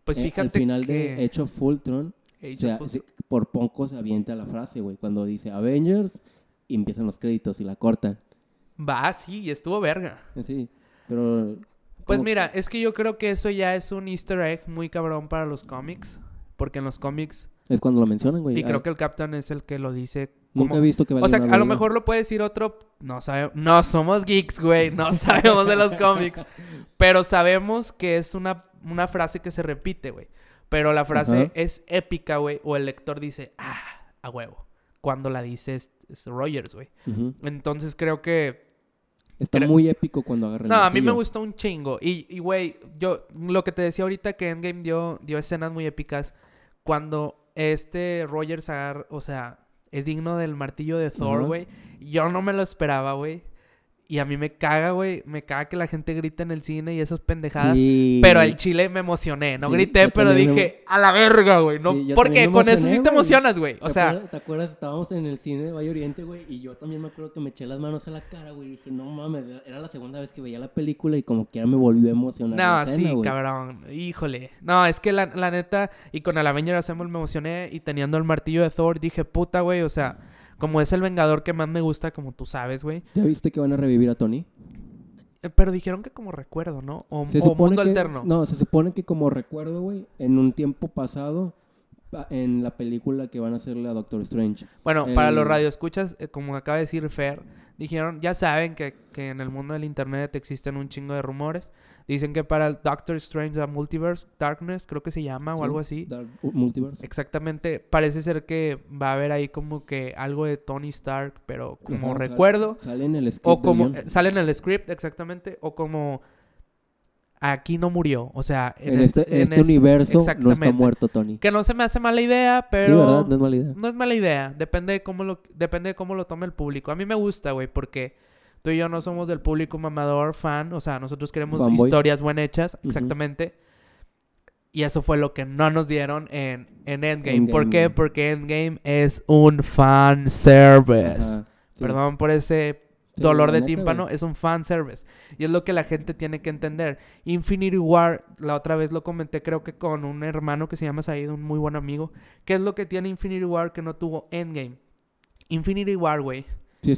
Pues eh, fíjate Al final de Age of Ultron, por poco se avienta la frase, güey, cuando dice Avengers y empiezan los créditos y la cortan. Va, sí, y estuvo verga. Sí. Pero... Pues mira, es que yo creo que eso ya es un easter egg muy cabrón para los cómics. Porque en los cómics... Es cuando lo mencionan, güey. Y creo que el Captain es el que lo dice. Nunca he visto que O sea, a lo mejor lo puede decir otro... No sabemos... No somos geeks, güey. No sabemos de los cómics. Pero sabemos que es una, una frase que se repite, güey. Pero la frase es épica, güey. O el lector dice, ah, a huevo. Cuando la dice es, Rogers, güey. Entonces creo que Está muy épico cuando agarra No, a mí me gustó un chingo. Y, güey, yo lo que te decía ahorita que Endgame dio, dio escenas muy épicas. Cuando este Rogers agarra, o sea, es digno del martillo de Thor, güey. Yo no me lo esperaba, güey. Y a mí me caga, güey. Me caga que la gente grite en el cine y esas pendejadas. Pero al chile me emocioné. No grité, pero dije, a la verga, güey. No, porque con eso sí te emocionas, güey. O sea. ¿Te acuerdas? Estábamos en el cine de Valle Oriente, güey. Y yo también me acuerdo que me eché las manos a la cara, güey. Dije, no mames. Era la segunda vez que veía la película y como que ya me volvió a emocionar. No, sí, cabrón. Híjole. No, es que la, la neta. Y con el Avenger Assemble me emocioné. Y teniendo el martillo de Thor, dije, puta, güey. O sea. Como es el Vengador que más me gusta, como tú sabes, güey. ¿Ya viste que van a revivir a Tony? Eh, pero dijeron que como recuerdo, ¿no? O, o mundo alterno. No, se supone que como recuerdo, güey, en un tiempo pasado, en la película que van a hacer la Doctor Strange. Bueno, para los radioescuchas, eh, como acaba de decir Fer, dijeron, ya saben que, que en el mundo del internet existen un chingo de rumores. Dicen que para el Doctor Strange The Multiverse Darkness, creo que se llama, o algo así. Multiverse. Exactamente. Parece ser que va a haber ahí como que algo de Tony Stark, pero como recuerdo. Sale, en el script. O como. Eh, sale en el script, exactamente. O como. Aquí no murió. O sea, en, este, este, este universo no está muerto Tony. Que no se me hace mala idea, pero. Sí, ¿verdad? No es mala idea. No es mala idea. Depende de cómo lo, depende de cómo lo tome el público. A mí me gusta, güey, porque tú y yo no somos del público mamador, fan, o sea, nosotros queremos historias bien hechas, exactamente. Y eso fue lo que no nos dieron en, en Endgame. ¿Por qué? Porque Endgame es un fan service. Perdón por ese dolor de tímpano, es un fan service. Y es lo que la gente tiene que entender. Infinity War, la otra vez lo comenté, creo que con un hermano que se llama Said, un muy buen amigo. ¿Qué es lo que tiene Infinity War que no tuvo Endgame? Infinity War, güey,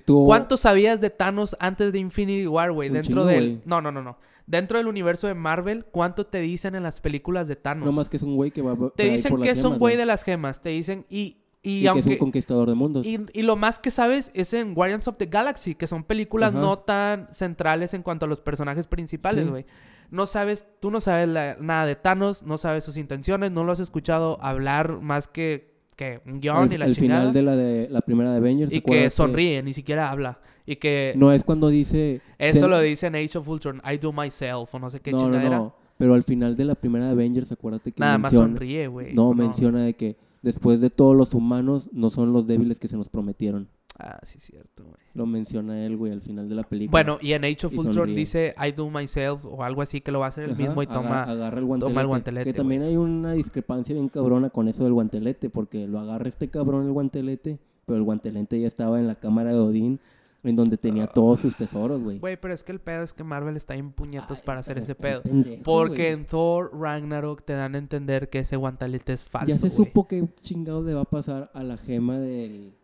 ¿Cuánto sabías de Thanos antes de Infinity War, güey? Dentro del... No, no, no, no. Dentro del universo de Marvel, ¿cuánto te dicen en las películas de Thanos? No más que es un güey que va Te dicen que es un güey de las gemas. Te dicen... Y, y, aunque, que es un conquistador de mundos. Y, y, lo más que sabes es en Guardians of the Galaxy, que son películas no tan centrales en cuanto a los personajes principales, güey. No sabes, tú no sabes nada de Thanos, no sabes sus intenciones, no lo has escuchado hablar más que que un guion y la el final de la de la primera de Avengers y que sonríe ni siquiera habla. Y que no es cuando dice eso lo dice en Age of Ultron I do myself o no sé qué no, no, no. pero al final de la primera de Avengers acuérdate que nada más sonríe güey. No, menciona de que después de todos los humanos no son los débiles que se nos prometieron Ah, sí, cierto, güey. Lo menciona él, güey, al final de la película. Bueno, y en Age of Ultron dice I do myself o algo así que lo va a hacer el mismo y toma, agarra el guantelete. Toma el guantelete. Que también hay una discrepancia bien cabrona con eso del guantelete, porque lo agarra este cabrón el guantelete, pero el guantelete ya estaba en la cámara de Odín. En donde tenía todos sus tesoros, güey. Güey, pero es que el pedo es que Marvel está en puñetas para hacer ese pedo. porque en Thor Ragnarok te dan a entender que ese guantelete es falso. Ya se supo que chingado le va a pasar a la gema del,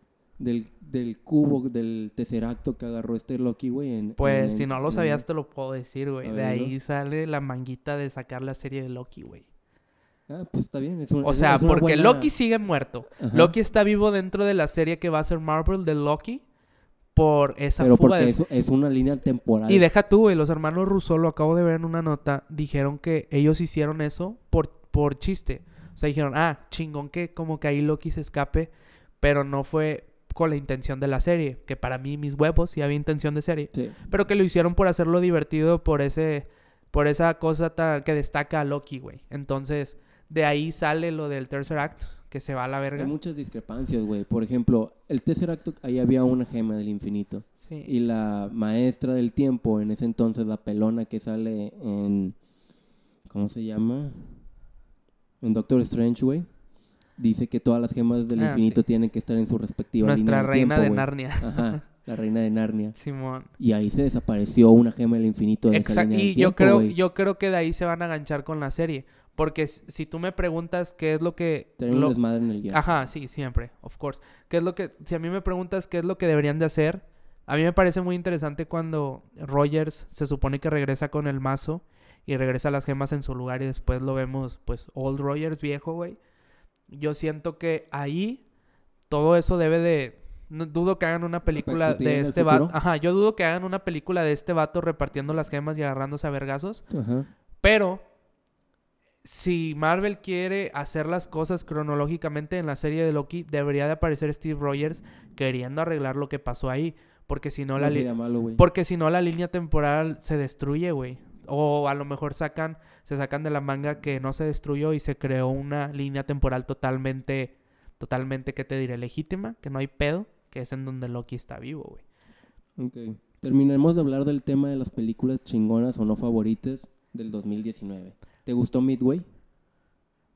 del del cubo, del acto que agarró este Loki, güey. pues si no lo sabías, te lo puedo decir, güey. De ahí sale la manguita de sacar la serie de Loki, güey. Ah, pues está bien. o sea, porque Loki sigue muerto. Loki está vivo dentro de la serie que va a ser Marvel de Loki por esa Pero porque eso es una línea temporal. Y deja tú, güey. Los hermanos Russo, lo acabo de ver en una nota, dijeron que ellos hicieron eso por, por chiste. O sea, dijeron, ah, chingón que como que ahí Loki se escape, pero no fue con la intención de la serie, que para mí mis huevos sí había intención de serie, pero que lo hicieron por hacerlo divertido por ese por esa cosa que destaca a Loki, güey. Entonces, de ahí sale lo del tercer act que se va a la verga. Hay muchas discrepancias, güey. Por ejemplo, el tercer acto ahí había una gema del infinito. Y la maestra del tiempo en ese entonces la pelona que sale en ¿cómo se llama? En Doctor Strange, güey dice que todas las gemas del ah, infinito tienen que estar en su respectiva Nuestra reina de Narnia. Ajá, la reina de Narnia. Simón. Y ahí se desapareció una gema del infinito de Exacto. y yo creo, yo creo que de ahí se van a enganchar con la serie. Porque si tú me preguntas qué es lo que... Tener un desmadre en el guion. Ajá, sí, siempre, of course. ¿Qué es lo que... Si a mí me preguntas qué es lo que deberían de hacer, a mí me parece muy interesante cuando Rogers se supone que regresa con el mazo y regresa las gemas en su lugar y después lo vemos, pues, Old Rogers viejo, güey yo siento que ahí todo eso debe de... No, dudo que hagan una película de este vato. Ajá, yo dudo que hagan una película de este vato repartiendo las gemas y agarrándose a vergazos. Ajá. Pero si Marvel quiere hacer las cosas cronológicamente en la serie de Loki, debería de aparecer Steve Rogers queriendo arreglar lo que pasó ahí. Porque si no, la, porque si no la línea temporal se destruye, güey. O a lo mejor sacan, se sacan de la manga que no se destruyó y se creó una línea temporal totalmente, totalmente, ¿qué te diré? Legítima, que no hay pedo, que es en donde Loki está vivo, güey. Ok. Terminemos de hablar del tema de las películas chingonas o no favoritas del 2019. ¿Te gustó Midway?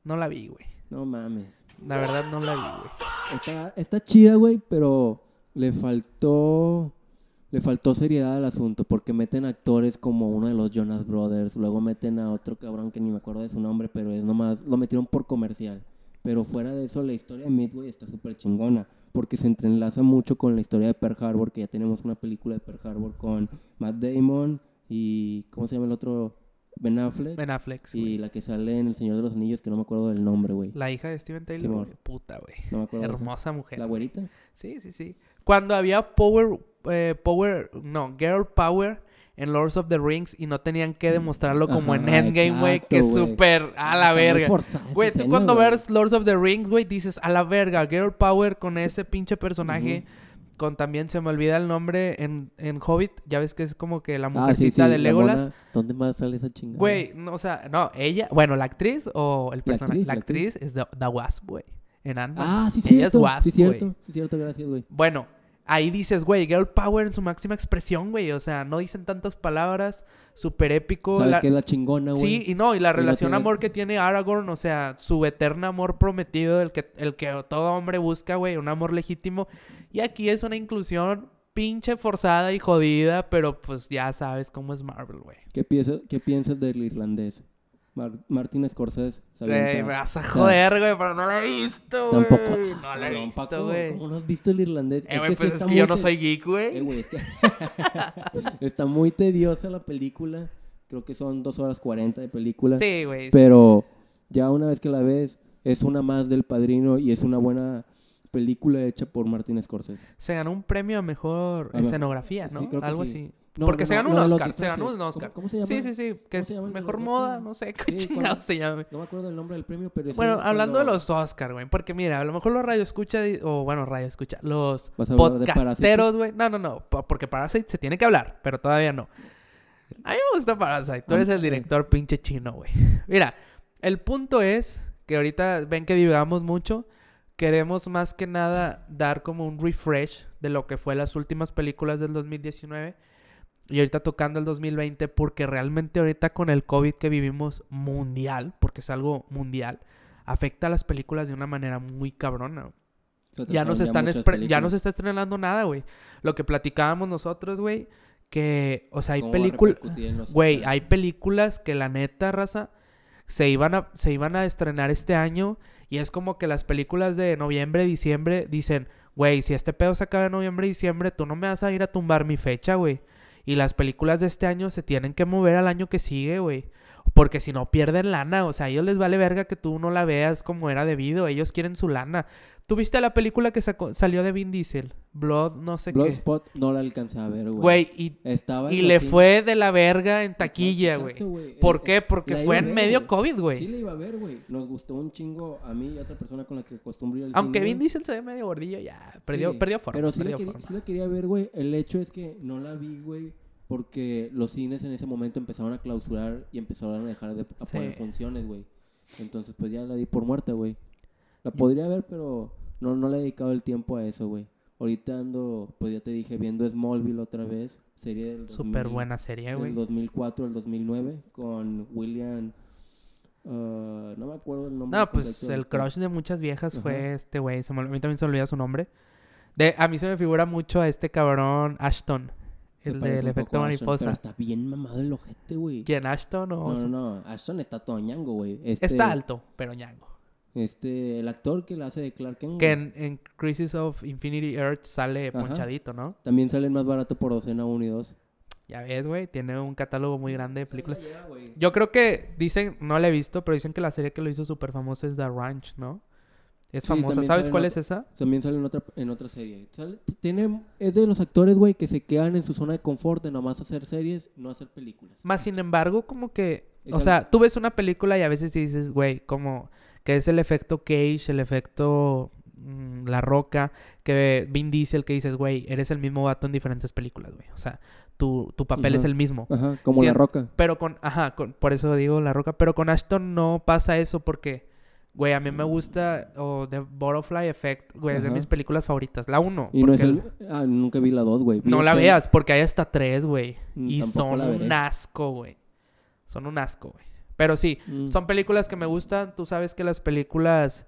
No la vi, güey. No mames. La verdad no la vi, güey. Está, está chida, güey, pero le faltó le faltó seriedad al asunto porque meten actores como uno de los Jonas Brothers, luego meten a otro cabrón que ni me acuerdo de su nombre, pero es nomás, lo metieron por comercial. Pero fuera de eso, la historia de Midway está súper chingona porque se entrelaza mucho con la historia de Pearl Harbor, que ya tenemos una película de Pearl Harbor con Matt Damon, y ¿cómo se llama el otro? Ben Affleck. Ben Affleck. Y la que sale en El Señor de los Anillos, que no me acuerdo del nombre, güey. La hija de Steven Taylor. Puta, güey. No me acuerdo. Hermosa mujer. ¿La güerita? Sí, sí, sí. Cuando había Power, eh, Power, no, Girl Power en Lords of the Rings y no tenían que demostrarlo como en Endgame, güey, que es súper a la verga. Güey, tú cuando ves Lords of the Rings, güey, dices a la verga, Girl Power con ese pinche personaje con también se me olvida el nombre en, en Hobbit, ya ves que es como que la ah, mujercita de Legolas. ¿Dónde más sale esa chingada? Güey, o sea, no, ella, bueno, la actriz o el personaje, la actriz, es The, Wasp, güey. En ant Ah, sí, ella cierto. es Wasp, sí, cierto. Sí, cierto, gracias, güey. Bueno, ahí dices, güey, Girl Power en su máxima expresión, güey. O sea, no dicen tantas palabras, súper épico. Sabes que es la chingona, güey. Sí, y no, y la relación amor que tiene Aragorn, o sea, su eterno amor prometido, el que, el que todo hombre busca, güey, un amor legítimo. Y aquí es una inclusión pinche forzada y jodida, pero pues ya sabes cómo es Marvel, güey. ¿Qué, piensas, ¿Qué piensas del irlandés? Martin Scorsese. Güey, me vas a joder, güey, pero no la he visto, güey. Tampoco. No la he visto, güey. ¿Cómo no has visto el irlandés? Eh, güey, pues es que yo no soy geek, güey. Eh, güey, está muy tediosa la película. Creo que son dos horas cuarenta de película. Sí, güey. Pero ya una vez que la ves, es una más del padrino y es una buena película hecha por Martin Scorsese. Se ganó un premio a mejor escenografía, ¿no? Algo así. Porque se ganó un Oscar, se ganó un Oscar. ¿Cómo, se llama? Sí, sí, sí, que es mejor moda, no sé qué chingado se llama. No me acuerdo el nombre del premio, pero Bueno, hablando de los Oscar, güey, porque mira, a lo mejor los radio escucha o bueno, radio escucha, los podcasteros, güey. No, no, no, porque Parasite se tiene que hablar, pero todavía no. A mí me gusta Parasite, tú eres el director pinche chino, güey. Mira, el punto es que ahorita ven que divagamos mucho queremos más que nada dar como un refresh de lo que fue las últimas películas del 2019 y ahorita tocando el 2020 porque realmente ahorita con el COVID que vivimos mundial, porque es algo mundial, afecta a las películas de una manera muy cabrona. Ya no, se están ya no se está estrenando nada, güey. Lo que platicábamos nosotros, güey, que, o sea, hay películas, güey, hay películas que la neta, raza, se iban a, se iban a estrenar este año y es como que las películas de noviembre, diciembre dicen, güey, si este pedo se acaba en noviembre, diciembre, tú no me vas a ir a tumbar mi fecha, güey. Y las películas de este año se tienen que mover al año que sigue, güey. Porque si no pierden lana, o sea, a ellos les vale verga que tú no la veas como era debido, ellos quieren su lana. ¿Tuviste la película que salió de Vin Diesel? Blood, no sé Blood qué. Spot no la alcancé a ver, güey. Güey, y, y le fue de la verga en taquilla, güey. ¿Por qué? Porque fue en medio COVID, güey. Sí le iba a ver, güey. Nos gustó un chingo a mí y a otra persona con la que acostumbro ir al Aunque Vin Diesel se ve medio gordillo, ya. Perdió, perdió forma. Pero sí, la quería, sí la quería ver, güey. El hecho es que no la vi, güey porque los cines en ese momento empezaron a clausurar y empezaron a dejar de poner funciones, güey. Entonces, pues ya la di por muerta, güey. La podría ver, pero no, no le he dedicado el tiempo a eso, güey. Ahorita ando, pues ya te dije, viendo Smallville otra vez. Serie del Súper buena serie, güey. Del 2004 al 2009 con William... Uh, no me acuerdo el nombre. No, pues el crush de muchas viejas fue este güey. A mí también se me olvida su nombre. De, a mí se me figura mucho a este cabrón Ashton. El del efecto mariposa. pero está bien mamado el ojete, güey. ¿Quién, Ashton o...? No, no, no. Ashton está todo ñango, güey. Este, está alto, pero ñango. Este, el actor que la hace de Clark Kent. Que en, Crisis of Infinity Earth sale ponchadito, ¿no? También sale más barato por docena 1 y 2. Ya ves, güey, tiene un catálogo muy grande de películas. Yo creo que dicen, no la he visto, pero dicen que la serie que lo hizo súper famosa es The Ranch, ¿no? Es famosa. ¿Sabes cuál es esa? También sale en otra, en otra serie. tiene, es de los actores, güey, que se quedan en su zona de confort de nomás hacer series, no hacer películas. Más sin embargo, como que... o sea, tú ves una película y a veces dices, güey, como... Que es el efecto Cage, el efecto mm, La Roca, que Vin Diesel, que dices, güey, eres el mismo vato en diferentes películas, güey. O sea, tu, tu papel es el mismo. Ajá, como La Roca. Pero con... Ajá, por eso digo La Roca. Pero con Ashton no pasa eso porque Güey, a mí me gusta o The Butterfly Effect, güey, es de mis películas favoritas. La 1. Y no es el... Ah, nunca vi la 2, güey. No la veas, porque hay hasta 3, güey. Mm, y son un asco, güey. Son un asco, güey. Pero sí, mm. son películas que me gustan. Tú sabes que las películas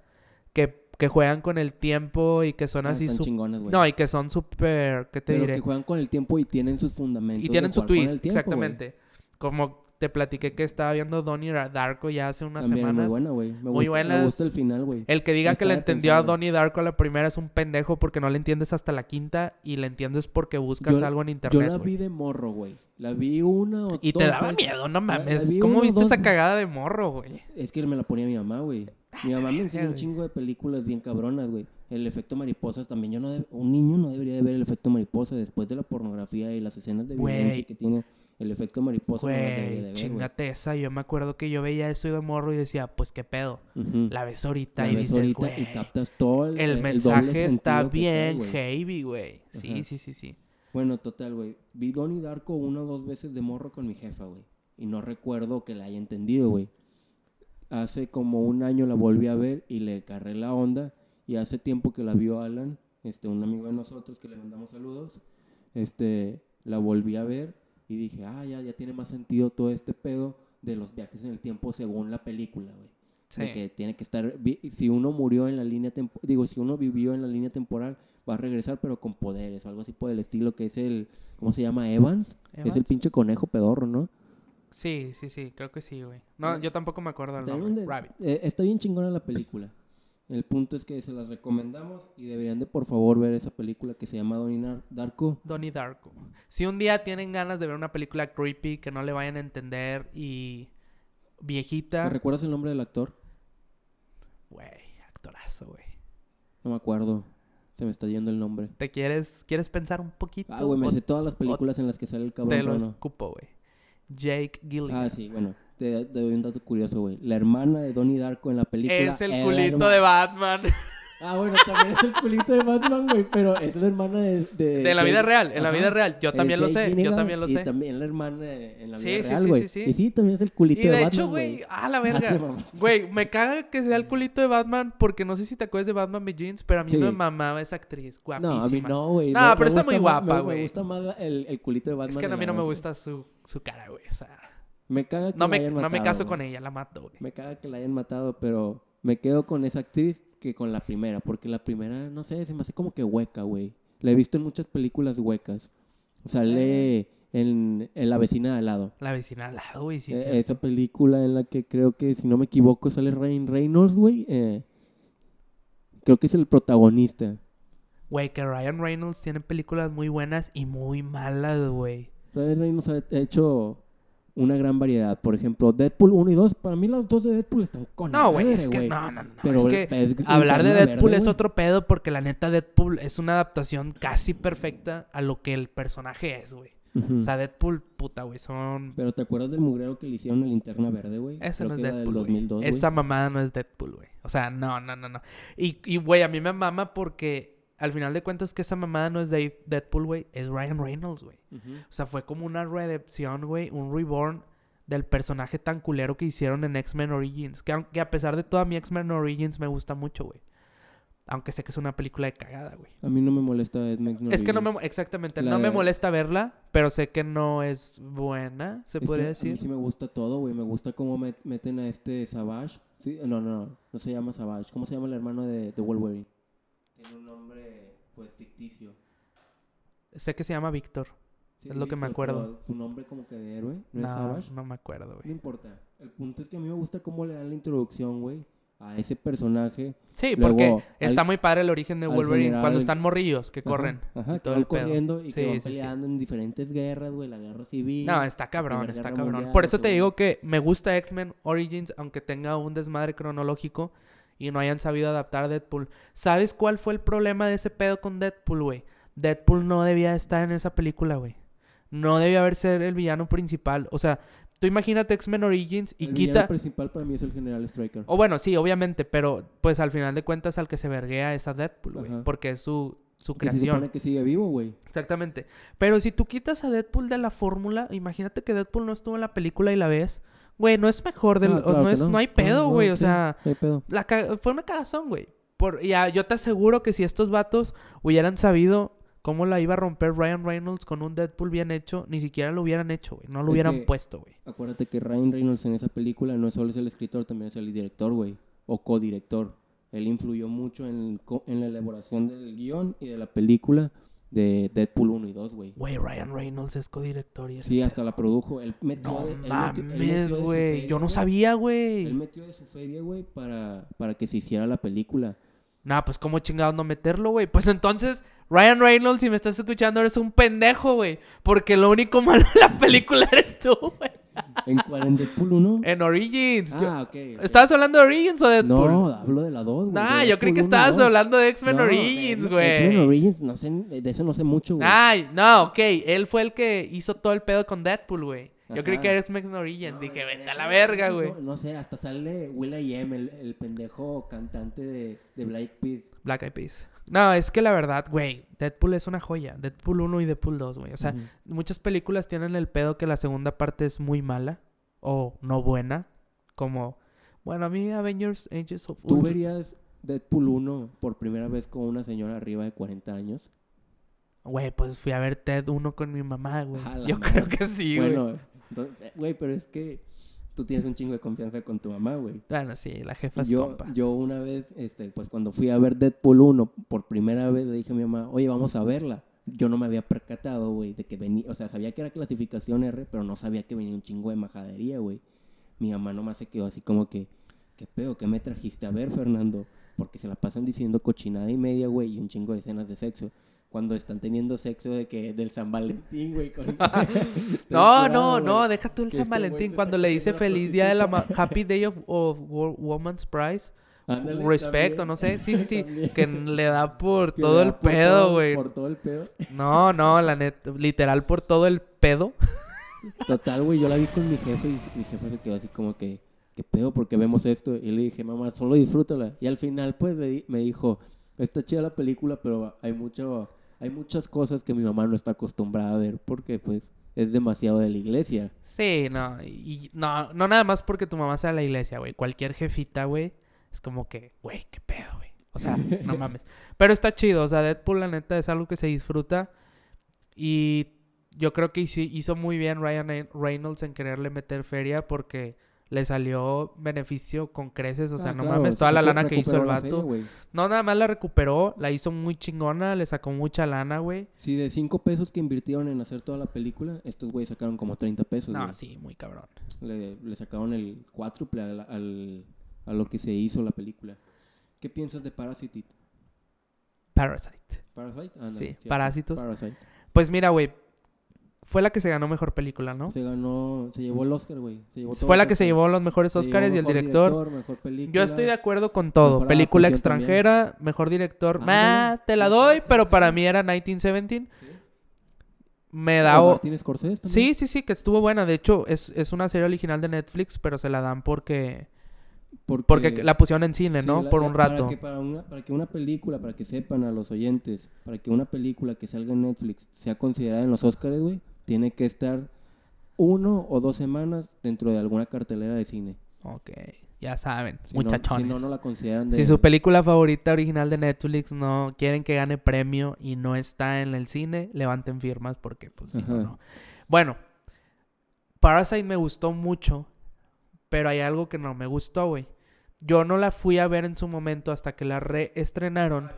que, que juegan con el tiempo y que son ah, así... Están chingonas, güey. No, y que son súper... ¿Qué te Pero diré? que juegan con el tiempo y tienen sus fundamentos. Y tienen su twist, exactamente. Como te platiqué que estaba viendo Donnie Darko ya hace unas También semanas. Muy buena, güey. Me, muy gusta, me gusta el final, güey. El que diga que le entendió a Donnie Darko a la primera es un pendejo porque no le entiendes hasta la quinta y le entiendes porque buscas algo en internet. Yo la vi de morro, güey. La vi una o Y te daba miedo, no mames. ¿Cómo viste esa cagada de morro, güey? Es que me la ponía mi mamá, güey. Mi mamá me enseñó un chingo de películas bien cabronas, güey. El efecto mariposa también. Yo no un niño no debería de ver el efecto mariposa después de la pornografía y las escenas de violencia que tiene el efecto mariposa güey, no de chingate esa. Yo me acuerdo que yo veía eso y de morro y decía, pues qué pedo. La ves ahorita y dices, güey. Y captas todo el, el, mensaje está bien heavy, güey. Sí, sí, sí, sí. Bueno, total, güey. Vi Donnie Darko una o dos veces de morro con mi jefa, güey. Y no recuerdo que la haya entendido, güey. Hace como un año la volví a ver y le carré la onda. Y hace tiempo que la vio Alan, este, un amigo de nosotros que le mandamos saludos. Este, la volví a ver y dije, ah, ya, ya tiene más sentido todo este pedo de los viajes en el tiempo según la película, güey. Sí. De que tiene que estar, si uno murió en la línea temporal, digo, si uno vivió en la línea temporal, va a regresar pero con poderes o algo así por el estilo que es el, ¿cómo se llama? Evans. Es el pinche conejo pedorro, ¿no? Sí, sí, sí, creo que sí, güey. No, yo tampoco me acuerdo el nombre. Rabbit. Eh, está bien chingona la película. El punto es que se las recomendamos y deberían de por favor ver esa película que se llama Donnie Darko. Donnie Darko. Si un día tienen ganas de ver una película creepy que no le vayan a entender y viejita. ¿Te recuerdas el nombre del actor? Güey, actorazo, güey. No me acuerdo. Se me está yendo el nombre. ¿Te quieres, quieres pensar un poquito? Ah, güey, me sé todas las películas en las que sale el cabrón. Te lo escupo, güey. Jake Gilligan. Ah, sí, bueno te, doy un dato curioso, güey. La hermana de Donnie Darko en la película. Es el culito de Batman. Ah, bueno, también es el culito de Batman, güey, pero es la hermana de... De, la vida real, en la vida real. Yo también lo sé, yo también lo sé. Y también la hermana en la vida sí, real, güey. Sí, sí, sí, Y sí, también es el culito de, Batman, Y de hecho, güey, ah, la verga. Güey, me caga que sea el culito de Batman porque no sé si te acuerdas de Batman Begins, pero a mí me mamaba esa actriz, guapísima. No, a mí no, güey. No, pero está muy guapa, güey. Me, gusta más el, el culito de Batman. Es que a mí no me gusta su, su cara, güey, o sea... Me caga que no la hayan matado. No me caso con ella, la mato, güey. Me caga que la hayan matado, pero me quedo con esa actriz que con la primera. Porque la primera, no sé, se me hace como que hueca, güey. La he visto en muchas películas huecas. Sale en, en La vecina de al lado. La vecina de al lado, güey, sí, eh, Esa película en la que creo que, si no me equivoco, sale Ryan Reynolds, güey. Eh, creo que es el protagonista. Güey, que Ryan Reynolds tiene películas muy buenas y muy malas, güey. Ryan Reynolds ha hecho una gran variedad. Por ejemplo, Deadpool 1 y 2, para mí las dos de Deadpool están con No, güey, es que no, no, no, Pero es que hablar de Deadpool es otro pedo porque la neta Deadpool es una adaptación casi perfecta a lo que el personaje es, güey. O sea, Deadpool, puta, güey, son... Pero ¿te acuerdas del mugrero que le hicieron a Linterna Verde, güey? Ese no es Deadpool, 2002, Esa mamada no es Deadpool, güey. O sea, no, no, no, no. Y, güey, a mí me mama porque al final de cuentas que esa mamada no es de Deadpool, güey, es Ryan Reynolds, güey. O sea, fue como una redención, güey, un reborn del personaje tan culero que hicieron en X-Men Origins. Que, aunque a pesar de toda mi X-Men Origins me gusta mucho, güey. Aunque sé que es una película de cagada, güey. A mí no me molesta X-Men Es que no me... Exactamente. No me molesta verla, pero sé que no es buena, se puede decir. A mí sí me gusta todo, güey. Me gusta cómo meten a este Savage. Sí, no, no, no. se llama Savage. ¿Cómo se llama el hermano de, de Wolverine? Pues, ficticio. Sé que se llama Víctor. es lo que me acuerdo. Su nombre como que de héroe, ¿no, no es Savage? No me acuerdo, güey. No importa. El punto es que a mí me gusta cómo le dan la introducción, güey, a ese personaje. Sí, porque está muy padre el origen de Wolverine cuando están morrillos que corren. Ajá, y todo el corriendo y que van peleando en diferentes guerras, güey, la guerra civil. No, está cabrón, está cabrón. Por eso te digo que me gusta X-Men Origins, aunque tenga un desmadre cronológico y no hayan sabido adaptar a Deadpool. ¿Sabes cuál fue el problema de ese pedo con Deadpool, güey? Deadpool no debía estar en esa película, güey. No debía haber ser el villano principal. O sea, tú imagínate X-Men Origins y quita. El villano principal para mí es el General Striker. O bueno, sí, obviamente, pero pues al final de cuentas al que se verguea es a Deadpool, güey. Porque es su, su creación. se supone que sigue vivo, güey. Exactamente. Pero si tú quitas a Deadpool de la fórmula, imagínate que Deadpool no estuvo en la película y la ves. Güey, no es mejor. Del, ah, no, es, no. hay pedo, güey. o sea, La fue una cagazón, güey. Por, ya, yo te aseguro que si estos vatos hubieran sabido cómo la iba a romper Ryan Reynolds con un Deadpool bien hecho, ni siquiera lo hubieran hecho, güey. No lo hubieran puesto, güey. Acuérdate que Ryan Reynolds en esa película no solo es el escritor, también es el director, güey. O codirector. Él influyó mucho en, en la elaboración del guion y de la película. De Deadpool 1 y 2, güey. Güey, Ryan Reynolds es codirector y Sí, hasta la produjo. Él metió no de, mames, güey. Yo no sabía, güey. Él metió de su feria, güey, para, para que se hiciera la película. Nah, pues cómo chingados no meterlo, güey. Pues entonces, Ryan Reynolds, si me estás escuchando, eres un pendejo, güey. Porque lo único malo de la película eres tú, güey. ¿En cuál? ¿En Deadpool 1? En Origins. Ah, ok. ¿Estabas hablando de Origins o de Deadpool? No, hablo de la 2, güey. Nah, yo creí que estabas hablando de X-Men Origins, güey. X-Men Origins, no sé, de eso no sé mucho, güey. Ay, no, ok. Él fue el que hizo todo el pedo con Deadpool, güey. Yo creí que era X-Men Origins. Dije, vete a la verga, güey. No, sé, hasta sale Will.i.am, el, el pendejo cantante de, de Black Peas. Black Eyed Peas. No, es que la verdad, güey, Deadpool es una joya. Deadpool 1 y Deadpool 2, güey. O sea, muchas películas tienen el pedo que la segunda parte es muy mala o no buena. Como, bueno, a mí Avengers Ages of ¿Tú verías Deadpool 1 por primera vez con una señora arriba de 40 años? Güey, pues fui a ver Ted 1 con mi mamá, güey. Yo creo que sí, güey. Bueno, güey, pero es que tú tienes un chingo de confianza con tu mamá, güey. Bueno, sí, la jefa es yo, Yo una vez, este, pues cuando fui a ver Deadpool 1 por primera vez, le dije a mi mamá, oye, vamos a verla. Yo no me había percatado, güey, de que venía, o sea, sabía que era clasificación R, pero no sabía que venía un chingo de majadería, güey. Mi mamá nomás se quedó así como que, ¿qué pedo? ¿Qué me trajiste a ver, Fernando? Porque se la pasan diciendo cochinada y media, güey, y un chingo de escenas de sexo cuando están teniendo sexo de que del San Valentín, güey. no, no, no, deja tú el San este Valentín. Cuando le dice feliz día de la Happy Day of, Woman's Prize. Respecto, no sé. Sí, sí, sí. Que le da por todo el pedo, güey. Por todo el pedo. No, no, la neta, literal por todo el pedo. Total, güey, yo la vi con mi jefe y mi jefe se quedó así como que, ¿qué pedo? Porque vemos esto. Y le dije, mamá, solo disfrútala. Y al final, pues, me dijo, está chida la película, pero hay mucho hay muchas cosas que mi mamá no está acostumbrada a ver porque pues es demasiado de la iglesia. Sí, no, y no, no nada más porque tu mamá sea de la iglesia, güey. Cualquier jefita, güey, es como que, güey, qué pedo, güey. O sea, no mames. Pero está chido, o sea, Deadpool la neta es algo que se disfruta y yo creo que hizo muy bien Ryan Reynolds en quererle meter feria porque le salió beneficio con creces. O sea, ah, no mames, toda la lana que hizo el vato. no, nada más la recuperó, la hizo muy chingona, le sacó mucha lana, güey. Sí, de 5 pesos que invirtieron en hacer toda la película, estos güeyes sacaron como 30 pesos. No, sí, muy cabrón. Le, sacaron el cuádruple al, a lo que se hizo la película. ¿Qué piensas de Parasite? Parasite. Parasite, ah, sí, Parásitos. Pues mira, güey, fue la que se ganó mejor película, ¿no? Se ganó, se llevó el Oscar, güey. Fue la que se llevó los mejores Oscars y el director. Yo estoy de acuerdo con todo. Película extranjera, mejor director. Ah, te la doy, pero para mí era 1917. Me da. Scorsese Sí, sí, sí, que estuvo buena. De hecho, es, es una serie original de Netflix, pero se la dan porque. Porque, la pusieron en cine, ¿no? Por un rato. Para que, para, una, para que una película, para que sepan a los oyentes, para que una película que salga en Netflix sea considerada en los Oscars, güey, tiene que estar uno o dos semanas dentro de alguna cartelera de cine. Ok, ya saben, muchachones. si no, no la consideran de... Si su película favorita original de Netflix no quieren que gane premio y no está en el cine, levanten firmas porque pues si no, no. Bueno, Parasite me gustó mucho, pero hay algo que no me gustó, güey. Yo no la fui a ver en su momento hasta que la reestrenaron.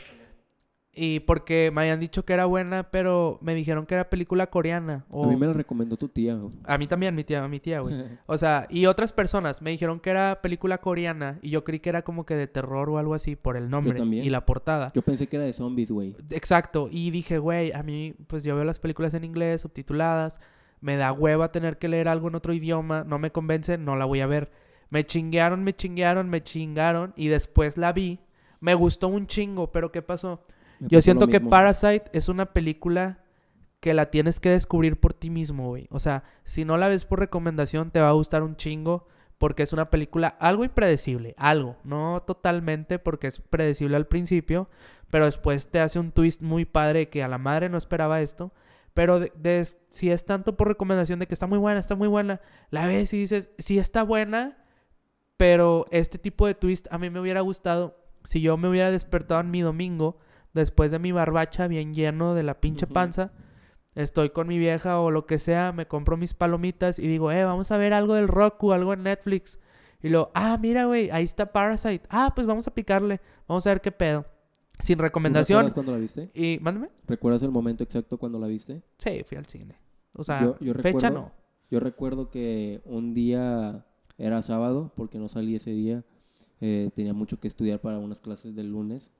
Y porque me habían dicho que era buena, pero me dijeron que era película coreana. A mí me la recomendó tu tía. A mí también, mi tía, mi tía, güey. o sea, y otras personas me dijeron que era película coreana y yo creí que era como que de terror o algo así por el nombre y la portada. Yo pensé que era de zombies, güey. Exacto. Y dije, güey, a mí, pues yo veo las películas en inglés, subtituladas. Me da hueva tener que leer algo en otro idioma. No me convence, no la voy a ver. Me chinguearon, me chinguearon, me chingaron. Y después la vi. Me gustó un chingo, pero ¿qué pasó? Yo siento que Parasite es una película que la tienes que descubrir por ti mismo, güey. O sea, si no la ves por recomendación, te va a gustar un chingo porque es una película algo impredecible, algo, no totalmente porque es predecible al principio, pero después te hace un twist muy padre que a la madre no esperaba esto. Pero si es tanto por recomendación de que está muy buena, está muy buena, la ves y dices, sí está buena, pero este tipo de twist a mí me hubiera gustado si yo me hubiera despertado en mi domingo después de mi barbacha bien lleno de la pinche panza, estoy con mi vieja o lo que sea, me compro mis palomitas y digo, eh, vamos a ver algo del Roku, algo en Netflix. Y luego, ah, mira, güey, ahí está Parasite. Ah, pues vamos a picarle, vamos a ver qué pedo. sin recomendación. ¿Recuerdas cuando la viste? Y, mándame. ¿Recuerdas el momento exacto cuando la viste? Sí, fui al cine. O sea, fecha no. Yo recuerdo que un día era sábado, porque no salí ese día. Eh, tenía mucho que estudiar para unas clases del lunes.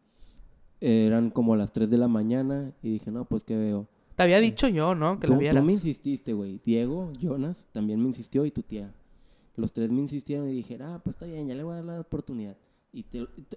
Eran como las 3 de la mañana y dije, no, pues, ¿qué veo? Te había dicho yo, ¿no? Que tú, lo vieras. Tú me insististe, güey. Diego, Jonas, también me insistió y tu tía. Los tres me insistieron y dije, ah, pues está bien, ya le voy a dar la oportunidad. Y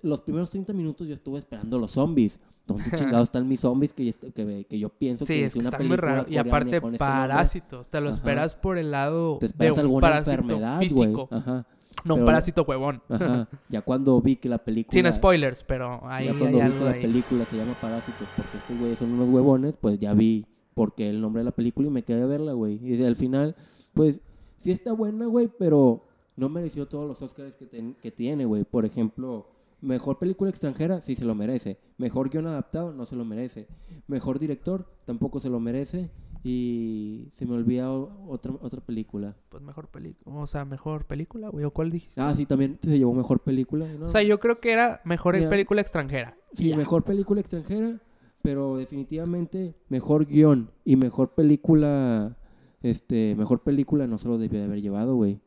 los primeros 30 minutos yo estuve esperando los zombies. ¿Dónde chingados están mis zombies que, que, que yo pienso que es, una está muy raro. Y aparte, este parásitos. te lo esperas por el lado de un alguna parásito enfermedad, físico. Ajá. No, un parásito huevón. Ajá. Ya cuando vi que la película... Sin spoilers, pero ahí Ya cuando vi que la película se llama Parásito porque estos güeyes son unos huevones, pues ya vi por qué el nombre de la película y me quedé a verla, güey. Y al final, pues, sí está buena, güey, pero no mereció todos los Oscars que, que tiene, güey. Por ejemplo, mejor película extranjera, sí se lo merece. Mejor guion adaptado, no se lo merece. Mejor director, tampoco se lo merece. Y se me olvida otra, otra película. Pues mejor película. O sea, mejor película, güey. ¿O cuál dijiste? Ah, sí, también se llevó mejor película. O sea, yo creo que era mejor película extranjera. Sí, mejor película extranjera. Pero definitivamente mejor guion y mejor película. Este, mejor película no se lo debió de haber llevado, güey.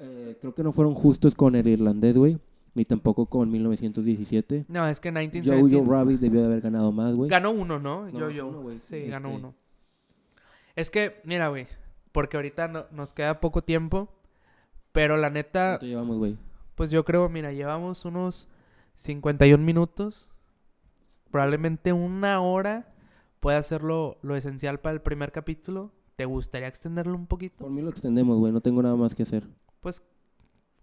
Eh, creo que no fueron justos con el irlandés, güey. Ni tampoco con 1917. No, es que 1917... Jojo Rabbit debió de haber ganado más, güey. Ganó uno, ¿no? yo Jojo. sí, ganó este uno. Es que, mira, güey. Porque ahorita no, nos queda poco tiempo. Pero la neta... ¿Cuánto llevamos, güey? Pues yo creo, mira, llevamos unos 51 minutos. Probablemente una hora puede ser lo, lo esencial para el primer capítulo. ¿Te gustaría extenderlo un poquito? Por mí lo extendemos, güey. No tengo nada más que hacer. Pues,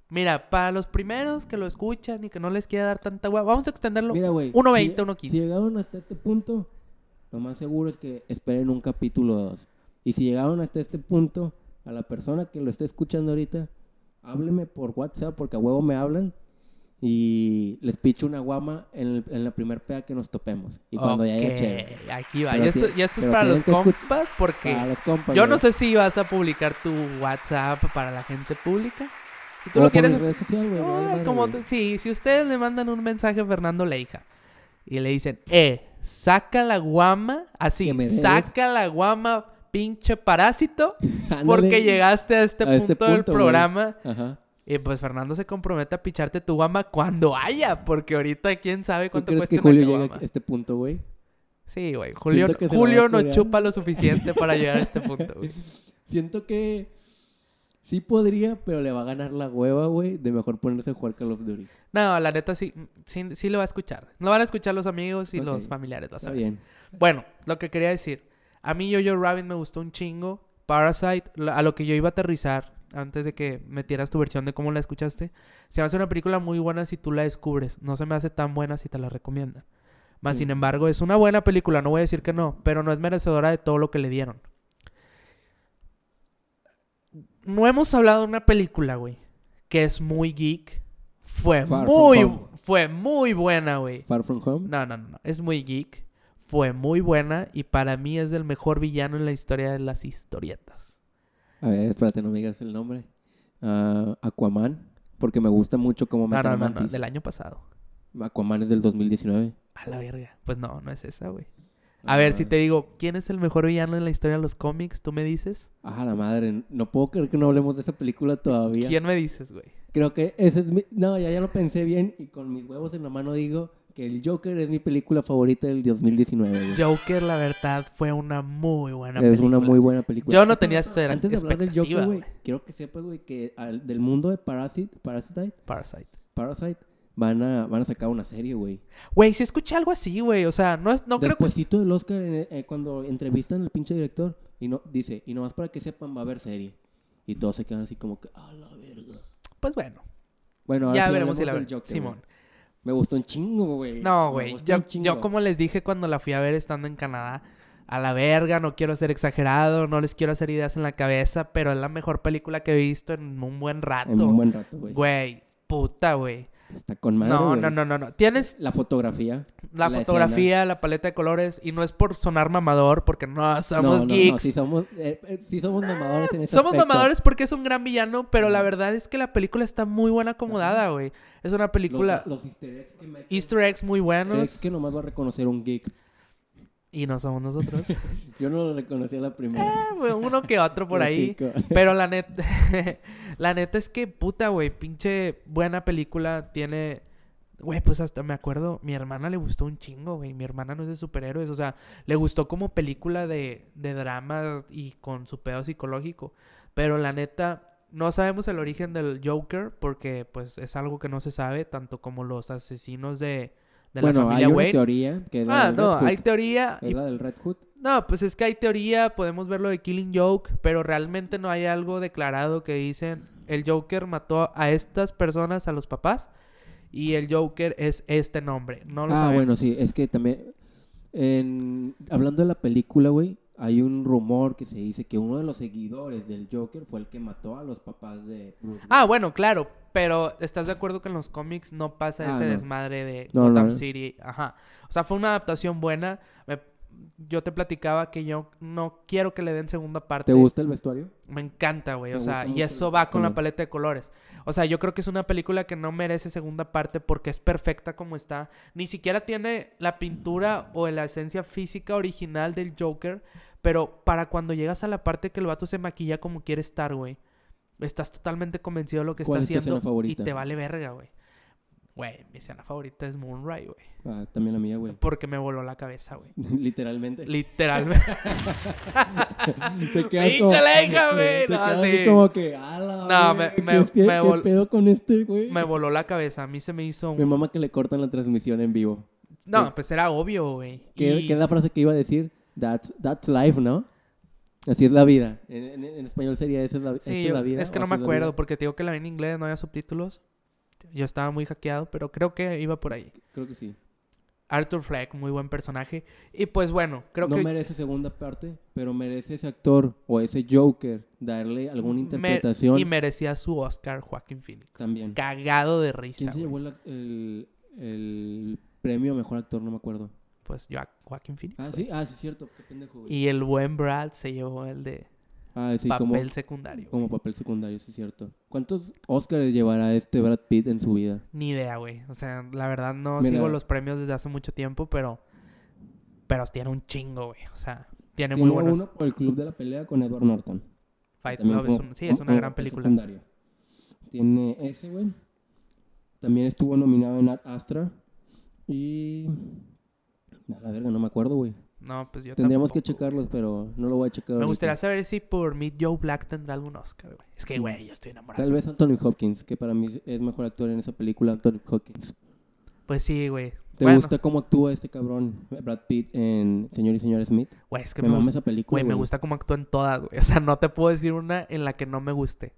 mira, para los primeros que lo escuchan y que no les quiera dar tanta hueá, vamos a extenderlo mira, güey, 1.20, 1.15. Si llegaron hasta este punto, lo más seguro es que esperen un capítulo 2. Y si llegaron hasta este punto, a la persona que lo esté escuchando ahorita, hábleme por WhatsApp porque a huevo me hablan y les picho una guama en, la primer peda que nos topemos. Y cuando ya haya chévere. Aquí va. y esto, es para los compas porque yo no sé si vas a publicar tu WhatsApp para la gente pública. Si tú lo quieres... sí, si ustedes le mandan un mensaje a Fernando Leija y le dicen, eh, saca la guama, así, saca la guama, pinche parásito, porque llegaste a este, este punto, del programa. Ajá y pues Fernando se compromete a picharte tu guama cuando haya, porque ahorita quién sabe cuánto cuesta que Julio llegue a este punto, güey? Sí, güey. Julio, Julio no chupa lo suficiente para llegar a este punto, güey. Siento que sí podría, pero le va a ganar la hueva, güey, de mejor ponerse a jugar Call of Duty. No, la neta sí, sí, sí lo va a escuchar. Lo van a escuchar los amigos y los familiares, vas a Está bien. Bueno, lo que quería decir. A mí Yo-Yo Rabbit me gustó un chingo. Parasite, a lo que yo iba a aterrizar antes de que metieras tu versión de cómo la escuchaste, se me hace una película muy buena si tú la descubres. No se me hace tan buena si te la recomiendan. Más sin embargo, es una buena película, no voy a decir que no, pero no es merecedora de todo lo que le dieron. No hemos hablado de una película, güey, que es muy geek. Fue muy fue muy buena, güey. Far From Home? No, no, no, es muy geek. Fue muy buena y para mí es el mejor villano en la historia de las historietas. A ver, espérate, no me digas el nombre. Uh, Aquaman, porque me gusta mucho cómo me no, no, no, del año pasado. Aquaman es del 2019. A la verga. Pues no, no es esa, güey. A ver, si te digo, ¿quién es el mejor villano en la historia de los cómics? ¿Tú me dices? Ah, la madre. No puedo creer que no hablemos de esa película todavía. ¿Quién me dices, güey? Creo que ese es mi... No, ya, ya lo pensé bien y con mis huevos en la mano digo el Joker es mi película favorita del 2019. Joker, la verdad, fue una muy buena película. Es una muy buena película. Yo no tenía Antes de hablar del Joker, güey, quiero que sepas, güey, que del mundo de Parasite, Parasite, Parasite, Parasite, van a, van a sacar una serie, güey. Güey, si escuché algo así, güey, o sea, no, es, no creo que... del Oscar, eh, cuando entrevistan al pinche director, y no, dice, y nomás para que sepan, va a haber serie. Y todos se quedan así como que, a la verga. Pues bueno. Bueno, ahora ya veremos si la Joker, Simón. Me gustó un chingo, güey. No, güey. Yo, yo, como les dije cuando la fui a ver estando en Canadá, a la verga, no quiero ser exagerado, no les quiero hacer ideas en la cabeza, pero es la mejor película que he visto en un buen rato. En un buen rato, güey. Güey, puta, güey. Está con madre, No, güey. no, no, no, no. Tienes La fotografía. la, la fotografía, la paleta de colores, y no es por sonar mamador, porque no somos no, no, no, geeks. sí somos, eh, eh, sí somos mamadores en ese Somos aspecto. mamadores porque es un gran villano, pero la verdad es que la película está muy buena acomodada, güey. Es una película Los, los easter eggs que meten, easter eggs muy buenos Es que nomás va a reconocer un geek. Y no somos nosotros. Yo no lo reconocí a la primera. Eh, Uno que otro por ahí. Pero la neta, la neta es que puta, güey, pinche buena película tiene, güey, pues hasta me acuerdo, mi hermana le gustó un chingo, güey, mi hermana no es de superhéroes, o sea, le gustó como película de, de drama y con su pedo psicológico, pero la neta, no sabemos el origen del Joker porque pues es algo que no se sabe, tanto como los asesinos de, de bueno, la familia hay una Wayne. teoría que es la Ah, del no, Red Hood. hay teoría y Es la del Red Hood. no, pues es que hay teoría, podemos verlo de Killing Joke, pero realmente no hay algo declarado que dicen el Joker mató a estas personas, a los papás, y el Joker es este nombre. No lo Ah, sabemos. bueno, sí, es que también. En, hablando de la película, güey, hay un rumor que se dice que uno de los seguidores del Joker fue el que mató a los papás de Bruce. Ah, bueno, claro, pero ¿estás de acuerdo que en los cómics no pasa Ah, ese no. desmadre de No, Gotham no. City? Ajá. O sea, fue una adaptación buena. Me- yo te platicaba que yo no quiero que le den segunda parte. ¿Te gusta el vestuario? Me encanta, güey. O sea, y eso va con la paleta de colores. O sea, yo creo que es una película que no merece segunda parte porque es perfecta como está. Ni siquiera tiene la pintura o la esencia física original del Joker. Pero para cuando llegas a la parte que el vato se maquilla como quiere estar, güey. Estás totalmente convencido de lo que está ¿Cuál es tu haciendo y te vale verga, güey. Güey, mi escena favorita es Moonrise, güey. Ah, también la mía, güey. Porque me voló la cabeza, güey. Literalmente. Literalmente. Te quedas ¡Pinche como- güey! No, así como que, ala, No, me- ¿qué- me- qué- me qué vol- pedo con este, güey? me voló la cabeza. A mí se me hizo Mi un... mamá que le cortan la transmisión en vivo. No, pues era obvio, güey. ¿Qué, Y- qué es la frase que iba a decir? That's, that's life, ¿no? Así es la vida. En, en- en español sería esa es la, Sí, esta es yo- la vida. es que no me acuerdo porque te digo que la vi en inglés, no había subtítulos. Yo estaba muy hackeado, pero creo que iba por ahí. Creo que sí. Arthur Fleck, muy buen personaje. Y pues bueno, creo no que merece segunda parte, pero merece ese actor o ese Joker darle alguna interpretación y merecía su Oscar Joaquín Phoenix. también. Cagado de risa. ¿Quién se llevó el, el, el premio a mejor actor? No me acuerdo. Pues yo, Joaquín Phoenix. Ah, sí, ah, sí, es cierto. Qué pendejo, güey. Y el buen Brad se llevó el de Ah, sí, papel como, secundario. como papel secundario, sí, es cierto. ¿Cuántos Oscars llevará este Brad Pitt en su vida? Ni idea, güey. O sea, la verdad no Mira. sigo los premios desde hace mucho tiempo, pero. Pero tiene un chingo, güey. O sea, tiene, Tiene muy buenos. uno por el Club de la Pelea con Edward Norton. Fight Club es un- sí, es una gran película. secundario. Tiene ese, güey. También estuvo nominado en Ad Astra. Y. A la verga, no me acuerdo, güey. No, pues yo Tendríamos que checarlos, pero no lo voy a checar. Me ahorita. gustaría saber si por Meet Joe Black tendrá algún Oscar, güey. Es que, güey, yo estoy enamorado. Tal vez Anthony Hopkins, que para mí es mejor actor en esa película, Anthony Hopkins. Pues sí, güey. ¿Te Bueno, gusta cómo actúa este cabrón, Brad Pitt, en Señor y Señora Smith? Güey, es que me me, gusta, esa película. güey, me gusta cómo actúa en todas, güey. O sea, no te puedo decir una en la que no me guste.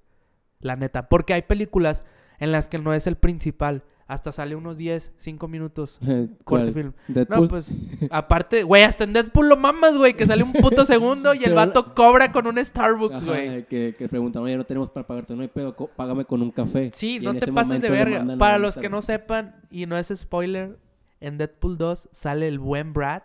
La neta. Porque hay películas en las que no es el principal. Hasta sale unos 10, 5 minutos. Corte film. Deadpool. No, pues, aparte, güey, hasta en Deadpool lo mamas, güey, que sale un puto segundo y el vato cobra con un Starbucks, güey. que, que preguntan, oye, no tenemos para pagarte, no hay pedo, págame con un café. Sí, Y no te pases de verga. Para los que no sepan, y no es spoiler, en Deadpool 2 sale el buen Brad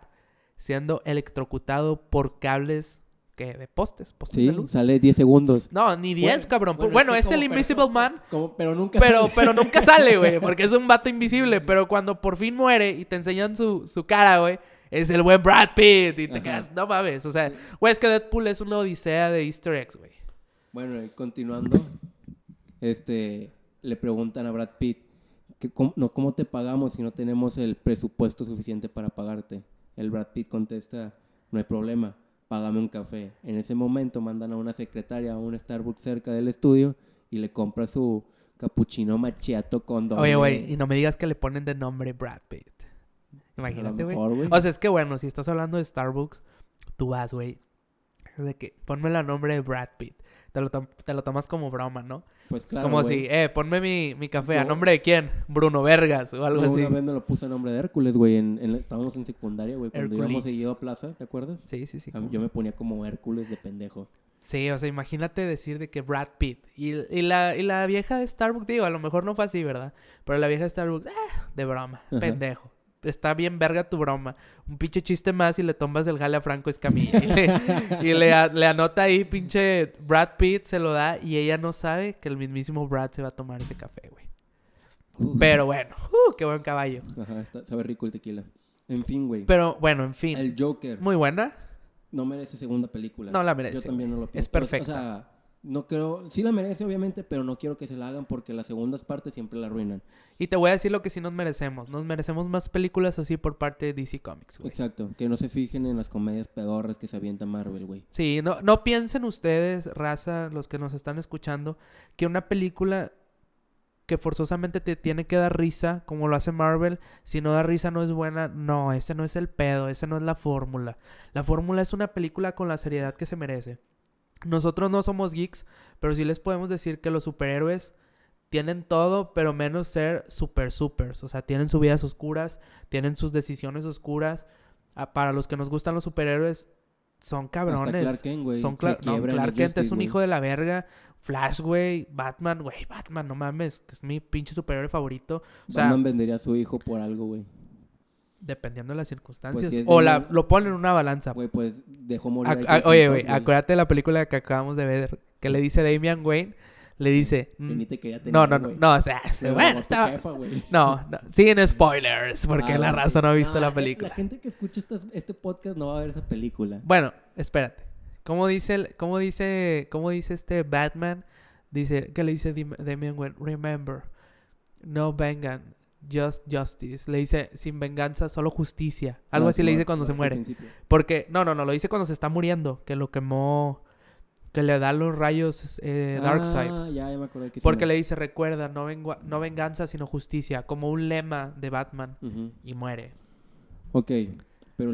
siendo electrocutado por cables que de postes, postes Sí, de luz. sale 10 segundos. No, ni 10, Bueno, cabrón. bueno, Bueno, es el Invisible persona- Man, Como- pero nunca pero, sale. pero nunca sale, güey, porque es un vato invisible. Pero cuando por fin muere y te enseñan su, su cara, güey, es el buen Brad Pitt. Y te Ajá. quedas, no mames. O sea, güey, es que Deadpool es una odisea de Easter eggs, güey. Bueno, y continuando, este, le preguntan a Brad Pitt, que cómo, no, ¿cómo te pagamos si no tenemos el presupuesto suficiente para pagarte? El Brad Pitt contesta, no hay problema, págame un café. En ese momento mandan a una secretaria a un Starbucks cerca del estudio y le compra su cappuccino macchiato con doble. Oye, güey, y no me digas que le ponen de nombre Brad Pitt. Imagínate, güey. O sea, es que bueno, si estás hablando de Starbucks, tú vas, güey. De que ponme el nombre de Brad Pitt. Te lo, te lo tomas como broma, ¿no? Pues claro. Es como si, eh, ponme mi, mi café. ¿A nombre de quién? Bruno Vergas o algo así. Una vez me lo puse a nombre de Hércules, güey. En, estábamos en secundaria, güey. Cuando íbamos seguido a plaza, ¿te acuerdas? Sí, sí, sí. Yo me ponía como Hércules de pendejo. Sí, o sea, imagínate decir de que Brad Pitt. Y, y, la, y la vieja de Starbucks, digo, a lo mejor no fue así, ¿verdad? Pero la vieja de Starbucks, eh, de broma, pendejo está bien verga tu broma. Un pinche chiste más y le tomas el jale a Franco Escamilla. y, le, anota ahí, pinche Brad Pitt se lo da y ella no sabe que el mismísimo Brad se va a tomar ese café, güey. Pero bueno, uh, qué buen caballo. Ajá, sabe rico el tequila. En fin, güey. Pero bueno, en fin. El Joker. Muy buena. No merece segunda película. No la merece. Yo también no lo pienso. Es perfecta. O sea, no creo, sí la merece obviamente, pero no quiero que se la hagan porque las segundas partes siempre la arruinan. Y te voy a decir lo que sí nos merecemos. Nos merecemos más películas así por parte de DC Comics, güey. Exacto, que no se fijen en las comedias pedorras que se avienta Marvel, güey. Sí, no, no piensen ustedes, raza, los que nos están escuchando, que una película que forzosamente te tiene que dar risa, como lo hace Marvel, si no da risa no es buena. No, ese no es el pedo, esa no es la fórmula. La fórmula es una película con la seriedad que se merece. Nosotros no somos geeks, pero sí les podemos decir que los superhéroes tienen todo, pero menos ser super supers. O sea, tienen sus vidas oscuras, tienen sus decisiones oscuras. Ah, para los que nos gustan los superhéroes, son cabrones. Clark Kent, güey. Son Clark Kent es un hijo de la verga. Flash, güey. Batman, güey. Batman, no mames. Que es mi pinche superhéroe favorito. O sea, Batman vendería a su hijo por algo, güey. Dependiendo de las circunstancias. Pues o la, lo ponen en una balanza. Güey, pues dejó morir. oye, güey, acuérdate de la película que acabamos de ver. Que le dice Damian Wayne. Le dice. Mm, te quería tener, no, no, no, no, o sea, bueno, estaba... no, no, siguen spoilers, porque ah, la raza no ha visto la película. La gente que escucha este podcast no va a ver esa película. Bueno, espérate. ¿Cómo dice, cómo dice, cómo dice este Batman? Dice, ¿qué le dice Damian Wayne? Remember, no vengan, Just Justice. Le dice sin venganza, solo justicia. Algo así le dice cuando se muere. Porque, no, no, no, lo dice cuando se está muriendo, que lo quemó, que le da los rayos eh, Darkseid. Ah, ya, ya me acordé que Porque le dice, recuerda, no, no venganza, sino justicia, como un lema de Batman. Y muere. Ok, pero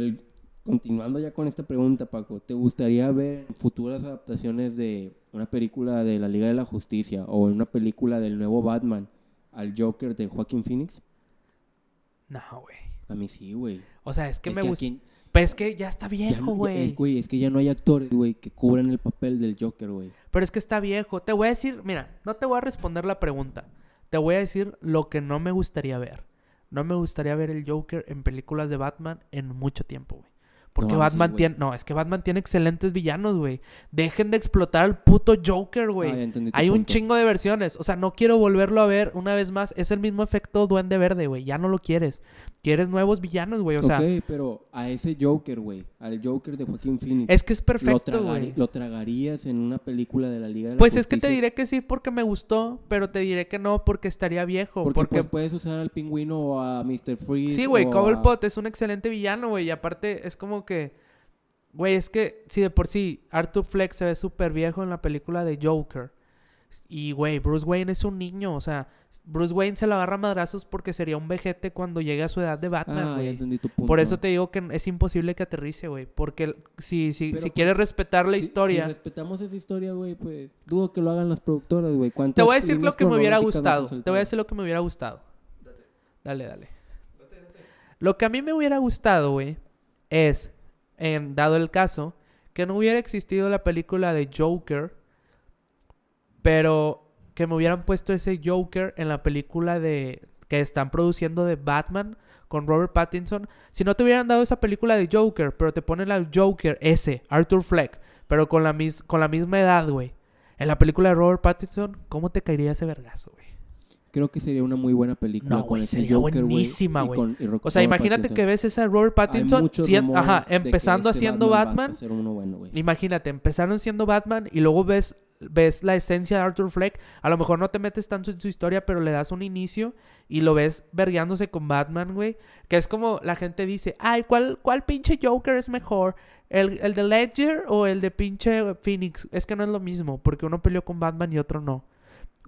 continuando ya con esta pregunta, Paco, ¿te gustaría ver futuras adaptaciones de una película de la Liga de la Justicia o en una película del nuevo Batman? Al Joker de Joaquín Phoenix? No, güey. A mí sí, güey. O sea, es que me gusta. Pues es que ya está viejo, güey. Es, güey, es que ya no hay actores, güey, que cubran el papel del Joker, güey. Pero es que está viejo. Te voy a decir, mira, no te voy a responder la pregunta. Te voy a decir lo que no me gustaría ver. No me gustaría ver el Joker en películas de Batman en mucho tiempo, güey. Porque Batman tiene. No, es que Batman tiene excelentes villanos, güey. Dejen de explotar al puto Joker, güey. Ah, Hay un chingo de versiones. O sea, no quiero volverlo a ver una vez más. Es el mismo efecto Duende Verde, güey. Ya no lo quieres. Quieres nuevos villanos, güey. O sea. Ok, pero a ese Joker, güey. Al Joker de Joaquín Phoenix. Es que es perfecto, güey. Lo, tragarías en una película de la Liga de la Pues es que te diré que sí porque me gustó, pero te diré que no porque estaría viejo. Porque, pues, puedes usar al pingüino o a Mr. Freeze. Sí, güey. Cobblepot es un excelente villano, güey. Y aparte es como que Güey, es que si de por sí Arthur Fleck se ve súper viejo en la película de Joker. Y, güey, Bruce Wayne es un niño. O sea, Bruce Wayne se lo agarra a madrazos porque sería un vejete cuando llegue a su edad de Batman, ah, güey. Por eso te digo que es imposible que aterrice, güey. Porque si, si, si pues, quieres respetar la historia... Si respetamos esa historia, güey, pues dudo que lo hagan las productoras, güey. Te voy a decir lo que me hubiera gustado. Te voy a decir lo que me hubiera gustado. Dale, dale. Lo que a mí me hubiera gustado, güey, es en dado el caso, que no hubiera existido la película de Joker, pero que me hubieran puesto ese Joker en la película de que están produciendo de Batman con Robert Pattinson. Si no te hubieran dado esa película de Joker, pero te ponen la Joker ese, Arthur Fleck, pero con la, con la misma edad, güey. En la película de Robert Pattinson, ¿cómo te caería ese vergazo, güey? creo que sería una muy buena película. No, güey, sería buenísima, güey. O sea, imagínate que ves esa Robert Pattinson ajá, empezando este haciendo Batman. imagínate, empezaron siendo Batman y luego ves ves la esencia de Arthur Fleck, a lo mejor no te metes tanto en su historia, pero le das un inicio y lo ves vergueándose con Batman, güey. Que es como la gente dice, ay, ¿cuál, cuál pinche Joker es mejor? ¿El, ¿El de Ledger o el de pinche Phoenix? Es que no es lo mismo, porque uno peleó con Batman y otro no.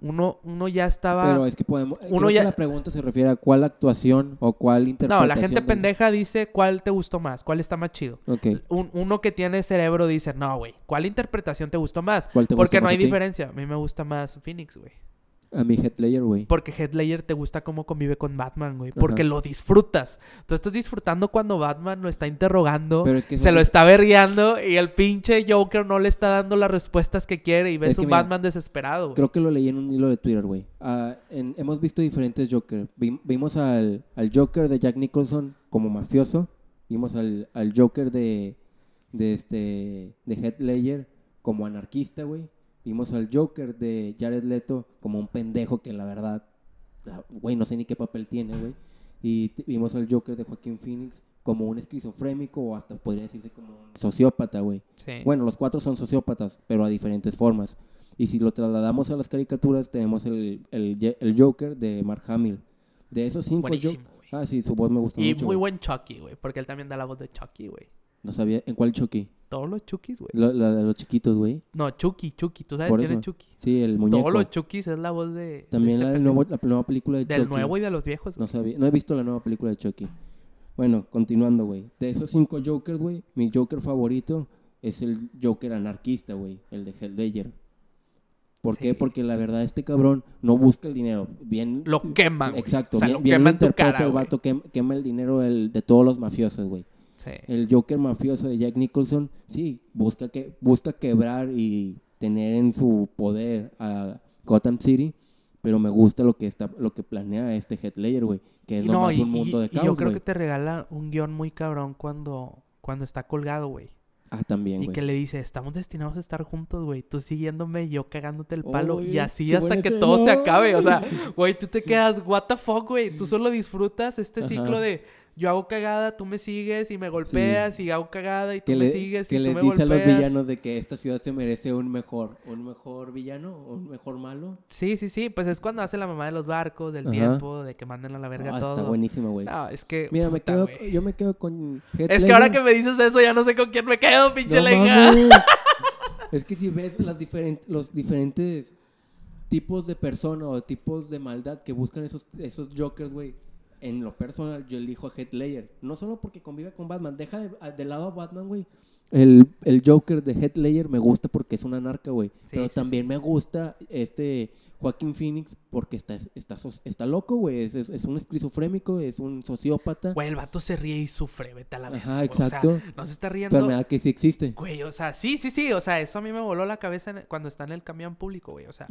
Uno, uno ya estaba. Pero es que podemos. Uno ya... la pregunta se refiere a cuál actuación o cuál interpretación. No, la gente pendeja dice cuál te gustó más, cuál está más chido. uno que tiene cerebro dice, no, güey, ¿cuál interpretación te gustó más? Porque no hay diferencia. A mí me gusta más Phoenix, güey. A mi Headlayer, güey. Porque Headlayer te gusta cómo convive con Batman, güey. Porque lo disfrutas. Tú estás disfrutando cuando Batman lo está interrogando, se lo está berreando y el pinche Joker no le está dando las respuestas que quiere y ves un Batman desesperado. Creo que lo leí en un hilo de Twitter, güey. Ah, hemos visto diferentes Joker. vimos al, Joker de Jack Nicholson como mafioso. Vimos al, Joker de, de, este, de Headlayer como anarquista, güey. Vimos al Joker de Jared Leto como un pendejo que la verdad, güey, no sé ni qué papel tiene, güey. Y vimos al Joker de Joaquín Phoenix como un esquizofrénico o hasta podría decirse como un sociópata, güey. Bueno, los cuatro son sociópatas, pero a diferentes formas. Y si lo trasladamos a las caricaturas, tenemos el, el, Joker de Mark Hamill. De esos cinco... Buenísimo. Ah, sí, su voz me gusta mucho. Y muy buen Chucky, güey, porque él también da la voz de Chucky, güey. No sabía, ¿en cuál Chucky? Todos los Chukis, güey. los chiquitos, güey. No, Chucky, Chucky. ¿Tú sabes quién es Chucky? Sí, el muñeco. Todos los Chukis es la voz de... También este la, nuevo, la, nueva película de Chucky. Del nuevo y de los viejos. No sabía. No he visto la nueva película de Chucky. Bueno, continuando, güey. De esos cinco Jokers, güey, mi Joker favorito es el Joker anarquista, güey. El de Helldayer. ¿Por qué? Porque la verdad este cabrón no busca el dinero. Bien... Lo quema, güey. Exacto. bien, lo quema tu cara, el vato quema, el dinero de todos los mafiosos, güey. El Joker mafioso de Jack Nicholson, sí, busca, que, busca quebrar y tener en su poder a Gotham City, pero me gusta lo que está lo que planea este Headlayer, güey, que es nomás un mundo de caos, y yo creo que te regala un guion muy cabrón cuando, cuando está colgado, güey. Ah, también, Y que le dice, estamos destinados a estar juntos, güey. Tú siguiéndome y yo cagándote el palo. y así hasta que todo se acabe. O sea, güey, tú te quedas, what the fuck, güey. Tú solo disfrutas este ciclo de yo hago cagada, tú me sigues y me golpeas y hago cagada y tú me sigues y tú me golpeas. Que le dice a los villanos de que esta ciudad se merece un mejor, un mejor villano, un mejor malo. Sí, sí, sí, pues es cuando hace la mamá de los barcos, del tiempo, de que manden a la verga ah, todo. Está buenísimo, güey. No, es que Mira, me quedo yo me quedo con Es que ahora que me dices eso ya no sé con quién me quedo, pinche no, es que si ves las diferentes los diferentes tipos de personas o tipos de maldad que buscan esos esos jokers, güey en lo personal, yo elijo a Headlayer. No solo porque convive con Batman. Deja de, lado a Batman, güey. El, el, Joker de Headlayer me gusta porque es una narca, güey. Pero también me gusta este Joaquín Phoenix porque está, está, está loco, güey. Es, es, un esquizofrénico, es un sociópata. Güey, el vato se ríe y sufre, vete a la Ajá, exacto. O sea, no se está riendo. Enfermedad que sí existe. Güey, o sea, sí, sí, sí. O sea, eso a mí me voló la cabeza cuando está en el camión público, güey. O sea,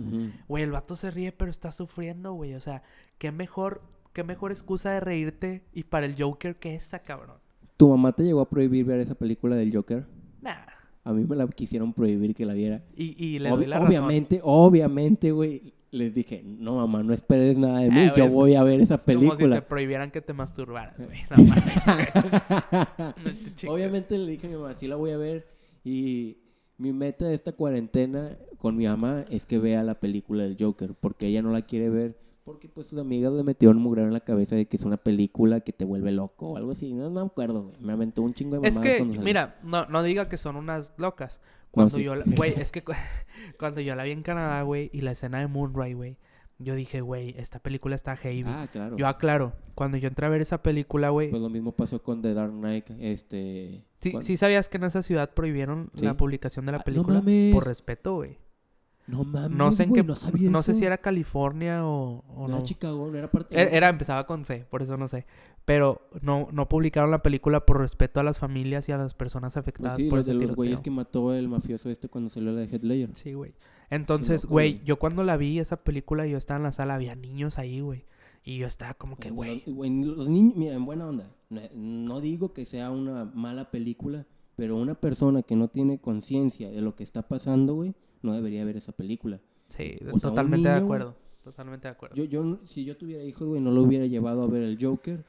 güey, el vato se ríe pero está sufriendo, güey. O sea, qué mejor qué mejor excusa de reírte y para el Joker que esa, cabrón. ¿Tu mamá te llegó a prohibir ver esa película del Joker? Nah. A mí me la quisieron prohibir que la viera. Y, y le doy la Obviamente, obviamente, güey. Les dije, no mamá, no esperes nada de mí, ah, yo voy a ver esa película. Como si te prohibieran que te masturbaras, güey. Obviamente le dije a mi mamá, sí la voy a ver. Y mi meta de esta cuarentena con mi mamá es que vea la película del Joker, porque ella no la quiere ver porque pues sus amigas le metieron mugrero en la cabeza de que es una película que te vuelve loco o algo así. No, me acuerdo, güey. Me aventó un chingo de Es que, mira, no, no diga que son unas locas. Cuando yo, güey, es que cuando yo la vi en Canadá, güey, y la escena de Moonray, güey, yo dije, güey, esta película está heavy. Ah, claro. Yo aclaro, cuando yo entré a ver esa película, güey. Pues lo mismo pasó con The Dark Knight, este... Sí, sí sabías que en esa ciudad prohibieron la publicación de la ah, película por respeto, güey. No mames, no sé en qué, no, sé si era California o, o no. Era Chicago, no era parte era, era, empezaba con C, por eso no sé. Pero no, no publicaron la película por respeto a las familias y a las personas pues afectadas sí, por los de los güeyes que mató el mafioso este cuando salió la de Headlayer. Sí, güey. Entonces, güey, yo cuando la vi esa película yo estaba en la sala, había niños ahí, güey. Y yo estaba como que, güey. Los niños, mira, en buena onda. No digo que sea una mala película, pero una persona que no tiene conciencia de lo que está pasando, güey, no debería ver esa película. Sí, totalmente de acuerdo. Totalmente de acuerdo. Yo, yo, si yo tuviera hijos, güey, no lo hubiera llevado a ver el Joker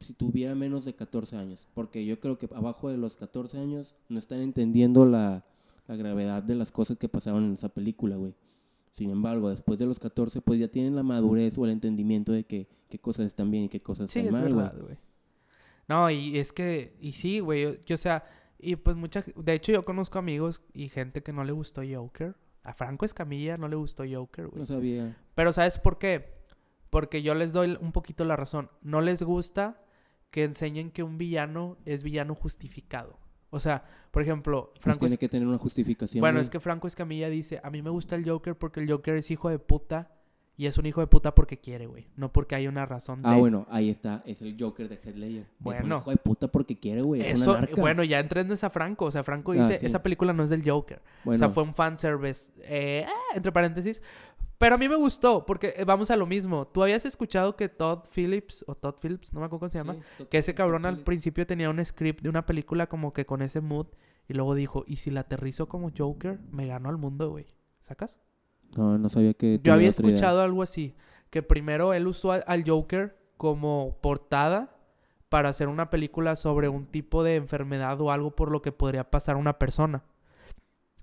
si tuviera menos de 14 años. Porque yo creo que abajo de los 14 años no están entendiendo la, la gravedad de las cosas que pasaron en esa película, güey. Sin embargo, después de los 14, pues ya tienen la madurez o el entendimiento de que qué cosas están bien y qué cosas están mal, güey. No, y es que, y sí, güey, yo, o sea, y pues mucha, de hecho yo conozco amigos y gente que no le gustó Joker. A Franco Escamilla no le gustó Joker, güey. No sabía. Pero ¿sabes por qué? Porque yo les doy un poquito la razón. No les gusta que enseñen que un villano es villano justificado. O sea, por ejemplo, pues Franco... tiene que tener una justificación. Bueno, es que Franco Escamilla dice, a mí me gusta el Joker porque el Joker es hijo de puta y es un hijo de puta porque quiere, güey. No porque hay una razón Ah, bueno, ahí está. Es el Joker de Headlayer. Bueno. Es un hijo de puta porque quiere, güey. Eso, bueno, ya entrendes a Franco. O sea, Franco ah, dice, esa película no es del Joker. O sea, fue un fanservice. Eh, entre paréntesis. Pero a mí me gustó, porque eh, vamos a lo mismo. Tú habías escuchado que Todd Phillips, o Todd Phillips, no me acuerdo cómo se llama, que ese cabrón al principio tenía un script de una película como que con ese mood, y luego dijo, y si la aterrizo como Joker, me ganó al mundo, güey. ¿Sacas? No, no sabía que... Yo había escuchado algo así, que primero él usó al Joker como portada para hacer una película sobre un tipo de enfermedad o algo por lo que podría pasar una persona.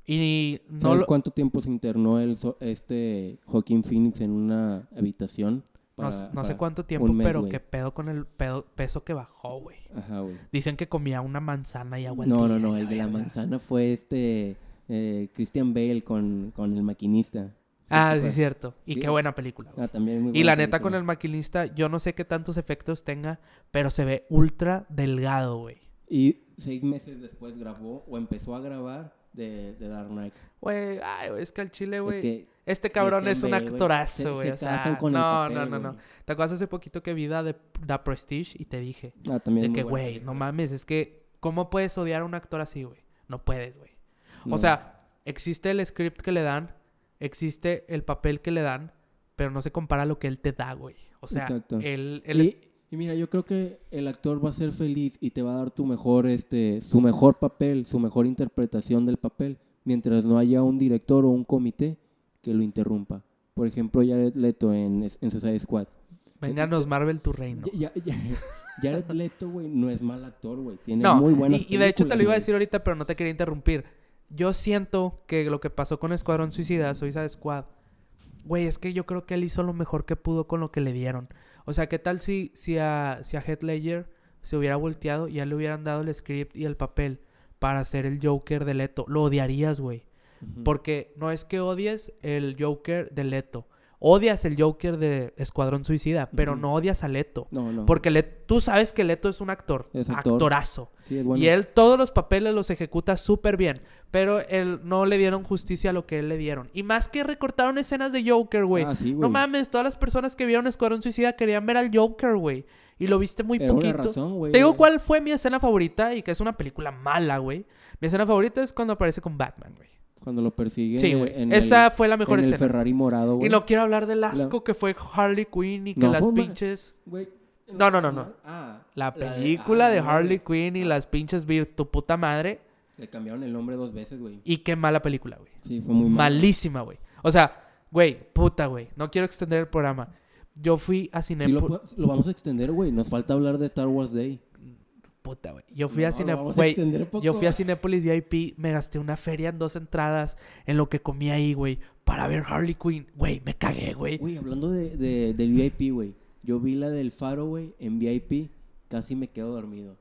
Y no ¿Sabes cuánto tiempo se internó el, este Joaquín Phoenix en una habitación? no, sé cuánto tiempo, pero qué pedo con el peso que bajó, güey. Ajá, güey. Dicen que comía una manzana y agua. No, no, no, el de la manzana fue este eh, Christian Bale con, con el maquinista. ah, sí, es cierto. Y qué buena película. Ah, también muy buena Y la neta con el maquinista, yo no sé qué tantos efectos tenga, pero se ve ultra delgado, güey. Y seis meses después grabó o empezó a grabar de, de Dark Knight. Güey, ay, es que al chile, güey. este cabrón es un actorazo, güey. O sea, no, no, no, no. ¿Te acuerdas hace poquito que vi de The Prestige y te dije? Ah, también. De que, güey, no mames, es que, ¿cómo puedes odiar a un actor así, güey? No puedes, güey. O sea, existe el script que le dan, existe el papel que le dan, pero no se compara a lo que él te da, güey. O sea, él, él y mira, yo creo que el actor va a ser feliz y te va a dar tu mejor, este, su mejor papel, su mejor interpretación del papel, mientras no haya un director o un comité que lo interrumpa. Por ejemplo, Jared Leto en, en Suicide Squad. Vénganos, Marvel, tu reino. Ya, Jared Leto, güey, no es mal actor, güey. Tiene muy buenas y, y de hecho te lo iba a decir ahorita, pero no te quería interrumpir. Yo siento que lo que pasó con Escuadrón Suicida, Suicide Squad, güey, es que yo creo que él hizo lo mejor que pudo con lo que le dieron. O sea, ¿qué tal si, si, a, si a Heath Ledger se hubiera volteado y ya le hubieran dado el script y el papel para hacer el Joker de Leto? Lo odiarías, güey. Porque no es que odies el Joker de Leto. Odias el Joker de Escuadrón Suicida, pero no odias a Leto. No, no. Porque tú sabes que Leto es un actor. Es Actorazo. Y él todos los papeles los ejecuta súper bien pero él no le dieron justicia a lo que él le dieron. Y más que recortaron escenas de Joker, güey. Ah, no mames, todas las personas que vieron Escuadrón Suicida querían ver al Joker, güey. Y lo viste muy poquito. Te digo cuál fue mi escena favorita y que es una película mala, güey. Mi escena favorita es cuando aparece con Batman, güey. Cuando lo persigue. Sí, güey. Esa fue la mejor en escena. El Ferrari morado, güey. Y no quiero hablar del asco que fue Harley Quinn y que las pinches. No, no, no, no. Ah, la película de, ah, Harley Quinn y las pinches Beers, tu puta madre. Le cambiaron el nombre dos veces, güey. Y qué mala película, güey. Sí, fue muy mala. Malísima, güey. O sea, güey, puta, güey. No quiero extender el programa. Yo fui a Cinepolis. Sí, lo, vamos a extender, güey. Nos falta hablar de Star Wars Day. Puta, güey. Yo fui a Cinepolis. Yo fui a Cinepolis VIP, me gasté una feria en dos entradas en lo que comí ahí, güey, para ver Harley Quinn. Güey, me cagué, güey. Güey, hablando de, de, del VIP, güey. Yo vi la del Faro, güey, en VIP. Casi me quedo dormido.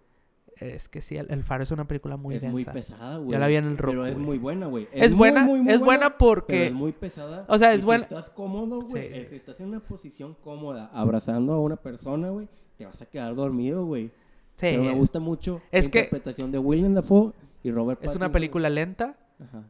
Es que sí, el, Faro es una película muy es muy pesada, güey. Ya la vi en el rock. Pero es muy buena, güey. Es, buena, es buena porque... es muy pesada. O sea, es buena... Si estás cómodo, güey, si estás en una posición cómoda abrazando a una persona, güey, te vas a quedar dormido, güey. Sí. Pero me gusta mucho es la interpretación de William Dafoe y Robert Pattinson. Es una película lenta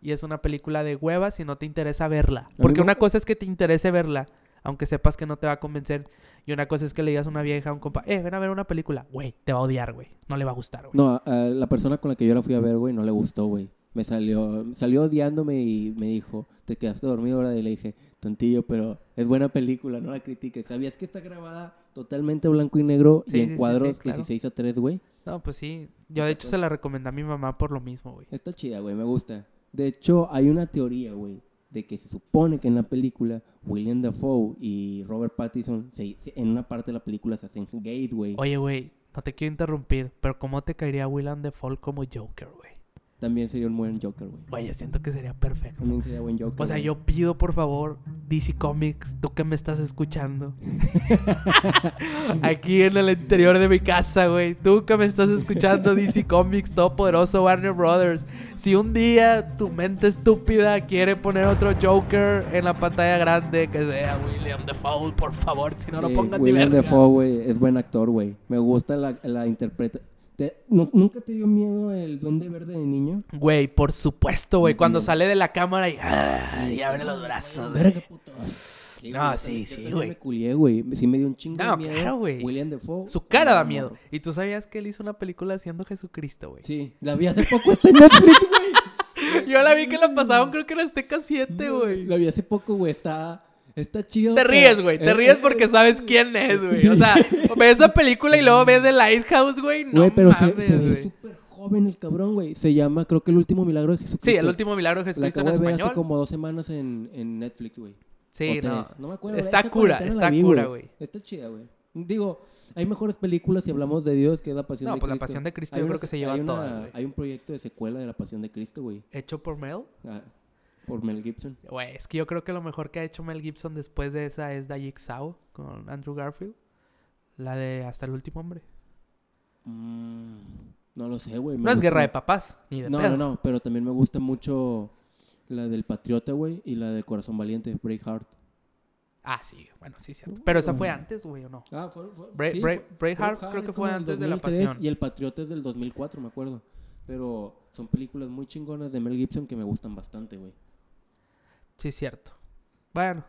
y es una película de huevas si no te interesa verla. Porque una cosa es que te interese verla aunque sepas que no te va a convencer. Y una cosa es que le digas a una vieja, a un compa, eh, ven a ver una película. Güey, te va a odiar, güey. No le va a gustar, güey. No, a la persona con la que yo la fui a ver, güey, no le gustó, güey. Me salió, salió odiándome y me dijo, te quedaste dormido ahora. Y le dije, tontillo, pero es buena película, no la critiques. ¿Sabías que está grabada totalmente blanco y negro y en cuadros que 16 a 3, güey? No, pues sí. Yo de hecho se la recomendé a mi mamá por lo mismo, güey. Está chida, güey, me gusta. De hecho, hay una teoría, güey, de que se supone que en la película William Dafoe y Robert Pattinson en una parte de la película se hacen gays, güey. Oye, güey, no te quiero interrumpir, pero ¿cómo te caería William Dafoe como Joker, güey? También sería un buen Joker, güey. Güey, siento que sería perfecto. También sería buen Joker. O sea, yo pido por favor, DC Comics, tú que me estás escuchando. Aquí en el interior de mi casa, güey. Tú que me estás escuchando, DC Comics, todopoderoso Warner Brothers. Si un día tu mente estúpida quiere poner otro Joker en la pantalla grande, que sea William Defoe, por favor, si no lo pongan William Defoe, güey, es buen actor, güey. Me gusta la, la interpretación ¿Nunca te dio miedo el duende verde de niño? Güey, por supuesto, güey. Cuando sale de la cámara y, ah, y abre los brazos, güey. no, sí, sí, güey. me culié, güey. Sí me dio un chingo de miedo. claro, güey. William Defoe. Su cara da miedo. Y tú sabías que él hizo una película haciendo Jesucristo, güey. Sí, la vi hace poco. Está en Netflix, güey. Yo la vi que la pasaron, creo que en Azteca 7, güey. La vi hace poco, güey. Está Está chido. Te ríes, güey. Te ríes porque sabes quién es, güey. O sea, ves esa película y luego ves The Lighthouse, güey. No güey, pero se, ve súper joven el cabrón, güey. Se llama, creo que El Último Milagro de Jesucristo. Sí, El Último Milagro de Jesucristo en español. hace como dos semanas en, en Netflix, güey. Sí, no. No me acuerdo. Está cura, está cura, güey. Está chida, güey. Digo, hay mejores películas si hablamos de Dios que es La Pasión de Cristo. No, pues La Pasión de Cristo yo creo que se lleva todas, Hay un proyecto de secuela de La Pasión de Cristo, güey. ¿Hecho por Mel? Ah. Por Mel Gibson. Güey, es que yo creo que lo mejor que ha hecho Mel Gibson después de esa es The Jigsaw con Andrew Garfield. La de Hasta el último hombre. Mm, no lo sé, güey. No es Guerra de Papás, ni de No, no, no, pero también me gusta mucho la del Patriota, güey, y la de Corazón Valiente, Braveheart. Ah, sí, bueno, sí, cierto. Pero esa fue antes, güey, ¿o no? Ah, fue. fue Braveheart, creo que fue antes de La Pasión. Y el Patriota es del 2004, me acuerdo. Pero son películas muy chingonas de Mel Gibson que me gustan bastante, güey. Sí, cierto. Bueno,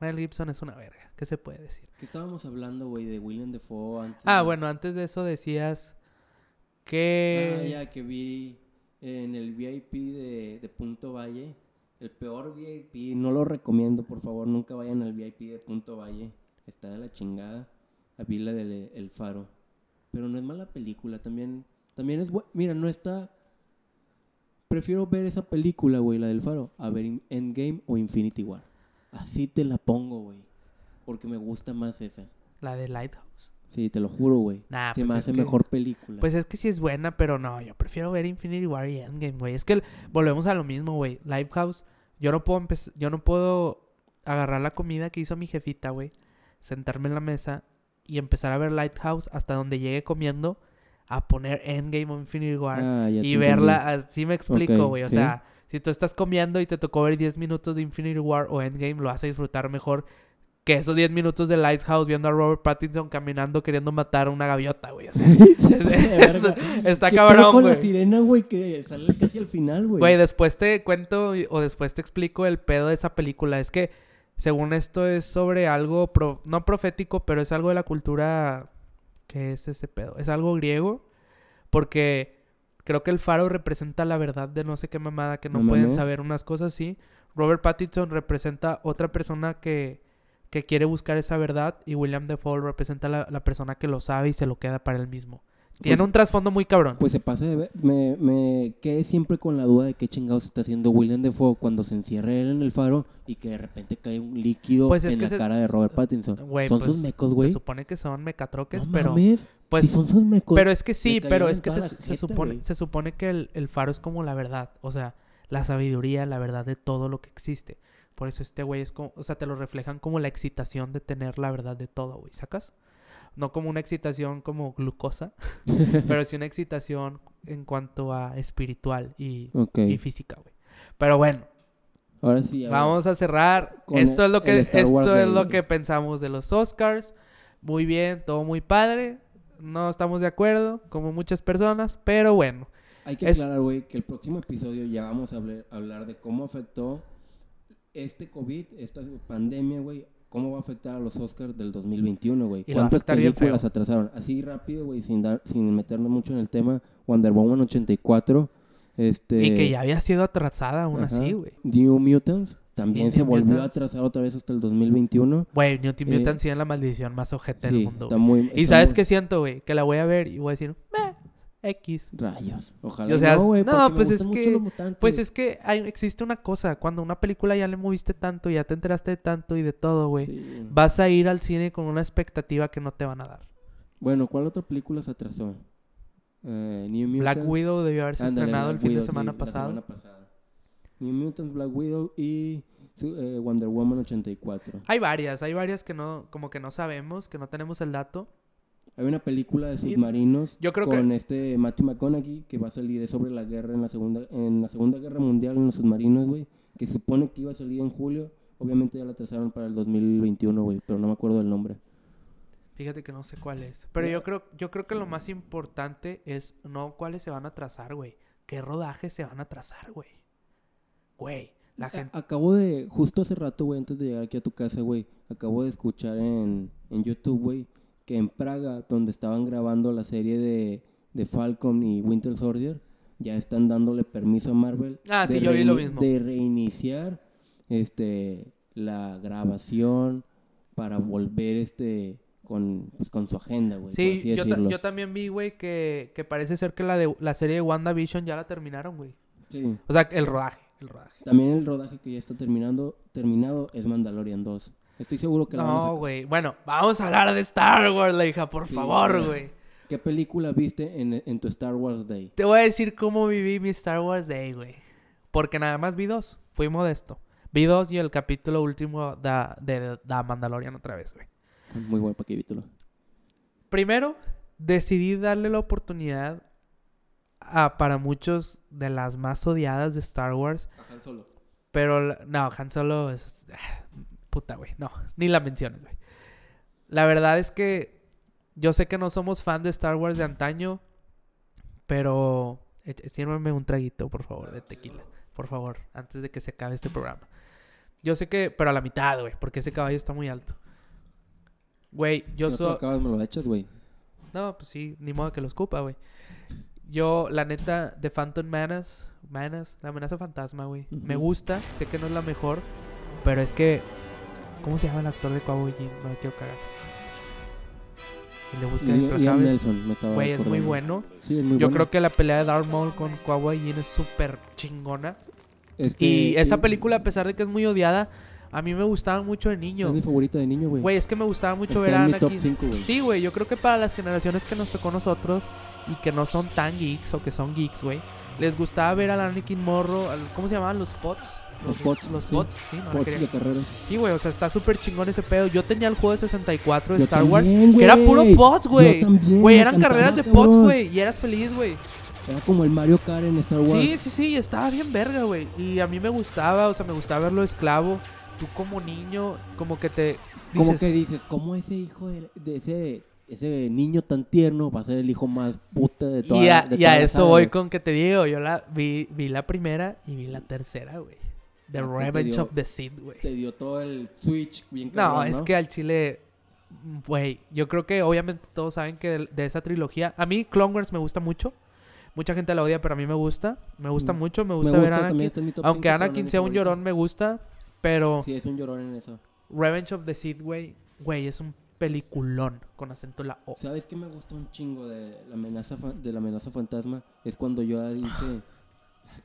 Mel Gibson es una verga. ¿Qué se puede decir? ¿Qué estábamos hablando, güey, de William Defoe antes? Ah, bueno, antes de eso decías que... Ah, ya, que vi en el VIP de, de Punto Valle. El peor VIP. No lo recomiendo, por favor. Nunca vayan al VIP de Punto Valle. Está de la chingada. A vi la del El Faro. Pero no es mala película. También, también es... Mira, no está Prefiero ver esa película, güey, la del faro, a ver Endgame o Infinity War. Así te la pongo, güey. Porque me gusta más esa. La de Lighthouse. Sí, te lo juro, güey. Nah, Se me pues hace mejor película. Pues es que sí es buena, pero no, yo prefiero ver Infinity War y Endgame, güey. Es que volvemos a lo mismo, güey. Lighthouse, yo no puedo empezar, yo no puedo agarrar la comida que hizo mi jefita, güey, sentarme en la mesa y empezar a ver Lighthouse hasta donde llegue comiendo a poner Endgame o Infinity War ah, y verla. Así me explico, güey. o sea, si tú estás comiendo y te tocó ver 10 minutos de Infinity War o Endgame, lo vas a disfrutar mejor que esos 10 minutos de Lighthouse viendo a Robert Pattinson caminando queriendo matar a una gaviota, güey. O sea, está cabrón, con la sirena, güey, que sale casi al final, güey. Güey, después te cuento o después te explico el pedo de esa película. Es que, según esto, es sobre algo, no profético, pero es algo de la cultura ¿Qué es ese pedo? Es algo griego. Porque creo que el faro representa la verdad de no sé qué mamada que no, pueden saber unas cosas así. Robert Pattinson representa otra persona que, que quiere buscar esa verdad. Y William Defoe representa la, la persona que lo sabe y se lo queda para él mismo. Tiene pues un trasfondo muy cabrón. Pues se pasa de ver. Me, me quedé siempre con la duda de qué chingados está haciendo William Defoe cuando se encierra él en el faro y que de repente cae un líquido pues en la cara de Robert Pattinson. son pues, sus mecos, güey. Se supone que son mecatroques, pero. Pues, son sus mecos. Pero es que sí, pero es que se, supone, se supone que el, el faro es como la verdad. O sea, la sabiduría, la verdad de todo lo que existe. Por eso este güey es como. O sea, te lo reflejan como la excitación de tener la verdad de todo, güey. ¿Sacas? No como una excitación como glucosa, pero sí una excitación en cuanto a espiritual y, física, güey. Pero bueno. Ahora sí. vamos a cerrar. Esto es lo que esto es lo que pensamos de los Oscars. Muy bien, todo muy padre. No estamos de acuerdo, como muchas personas, pero bueno. Hay que aclarar, güey, que el próximo episodio ya vamos a hablar, hablar de cómo afectó este COVID, esta pandemia, güey, ¿Cómo va a afectar a los Oscars del 2021, güey? ¿Cuántas películas atrasaron? Así rápido, güey, sin, dar, sin meternos mucho en el tema. Wonder Woman 84. Este... Y que ya había sido atrasada aún así, güey. New Mutants también se volvió a atrasar otra vez hasta el 2021. Güey, New Mutants sí es la maldición más ojete del mundo. Está muy, y ¿sabes qué siento, güey? Que la voy a ver y voy a decir, Meh X. Rayos. Ojalá. O sea, no, no pues es que. Pues es que hay, existe una cosa. Cuando una película ya le moviste tanto, ya te enteraste de tanto y de todo, güey. Vas a ir al cine con una expectativa que no te van a dar. Bueno, ¿cuál otra película se atrasó? Eh, New Mutants. Black Widow debió haberse estrenado el fin de semana sí, pasado. Semana pasada. New Mutants, Black Widow y eh, Wonder Woman 84. Hay varias, hay varias que no, como que no sabemos, que no tenemos el dato. Hay una película de submarinos yo creo con que- este Matthew McConaughey que va a salir es sobre la guerra en la segunda en la segunda guerra mundial en los submarinos, güey, que se supone que iba a salir en julio. Obviamente ya la trazaron para el 2021, güey, pero no me acuerdo del nombre. Fíjate que no sé cuál es. Pero yo creo, yo creo que lo más importante es no cuáles se van a trazar, güey. ¿Qué rodajes se van a trazar, güey? Güey, la gente... Acabo de, justo hace rato, güey, antes de llegar aquí a tu casa, güey, acabo de escuchar en, en YouTube, güey, que en Praga, donde estaban grabando la serie de, de Falcon y Winter Soldier, ya están dándole permiso a Marvel Ah, sí, de, yo vi lo reini- mismo. de reiniciar este la grabación para volver este con, pues, con su agenda, güey. por Sí, así yo, ta- decirlo. yo también vi, güey, que, que parece ser que la, de, la serie de WandaVision ya la terminaron, güey. Sí. O sea, el rodaje, el rodaje. También el rodaje que ya está terminando, terminado es Mandalorian 2. Estoy seguro que la van a No, sacar. güey. Bueno, vamos a hablar de Star Wars, la hija, por Sí, favor, güey. ¿Qué película viste en, en tu Star Wars Day? Te voy a decir cómo viví mi Star Wars Day, güey. Porque nada más vi dos. Fui modesto. Vi dos y el capítulo último de, de, de Mandalorian otra vez, güey. Muy buen capítulo. Primero, decidí darle la oportunidad a, para muchos de las más odiadas de Star Wars. Solo. Pero, la- no, Han Solo es... Puta, güey. No, ni la menciones, güey. La verdad es que yo sé que no somos fan de Star Wars de antaño, pero eh, sírveme un traguito, por favor, de tequila. Por favor, antes de que se acabe este programa. Yo sé que, pero a la mitad, güey, porque ese caballo está muy alto. Güey, yo si soy... acabas, me lo echas, güey. No, pues sí, ni modo que lo escupa, güey. Yo, la neta, de Phantom Manas, Manas, la amenaza fantasma, güey. Me gusta, sé que no es la mejor, pero es que. ¿Cómo se llama el actor de Cowboy Jim? No me quiero cagar. El de búsqueda implacable. Nelson, me estaba Güey, es muy bueno. Sí, es muy Yo bueno. creo que la pelea de Darth Maul con Cowboy Jim es súper chingona. Y esa sí, película, a pesar de que es muy odiada, a mí me gustaba mucho de niño. Es mi favorita de niño, güey. Güey, es que me gustaba mucho Está ver a Anakin. 5, güey. Sí, güey, yo creo que para las generaciones que nos tocó a nosotros y que no son tan geeks o que son geeks, güey, les gustaba ver al Anakin Morro, al- ¿cómo se llamaban? Los pots. Los pots, Los sí. pots, sí, no quería. de carreras. Sí, güey, o sea, está súper chingón ese pedo. Yo tenía el juego de 64 de Yo Star Wars, también, que era puro pots, güey. También, Güey, eran carreras de pots, güey, y eras feliz, güey. Era como el Mario Kart en Star Wars. Sí, sí, sí, estaba bien verga, güey. Y a mí me gustaba, o sea, me gustaba verlo esclavo. Tú como niño, como que te Como dices, que dices, ¿cómo ese hijo de, de ese, ese niño tan tierno va a ser el hijo más puta de toda y a, de y a eso voy con que te digo, yo la vi, vi la primera y vi la tercera, güey. The Revenge dio- of the Sith, güey. Te dio todo el switch bien No, cabrón, es que al chile, güey, yo creo que obviamente todos saben que de, de esa trilogía, a mí Clone Wars me gusta mucho. Mucha gente la odia, pero a mí me gusta. Me gusta Mm. mucho, me Me gusta, gusta, ver Anakin. mi top Aunque no Anakin sea un llorón, me gusta. Pero Sí, es un llorón en eso. Revenge of the Sith, güey, güey, es un peliculón con acento en la O. ¿Sabes qué me gustó un chingo de la amenaza fa- de la amenaza fantasma? Es cuando yo dice,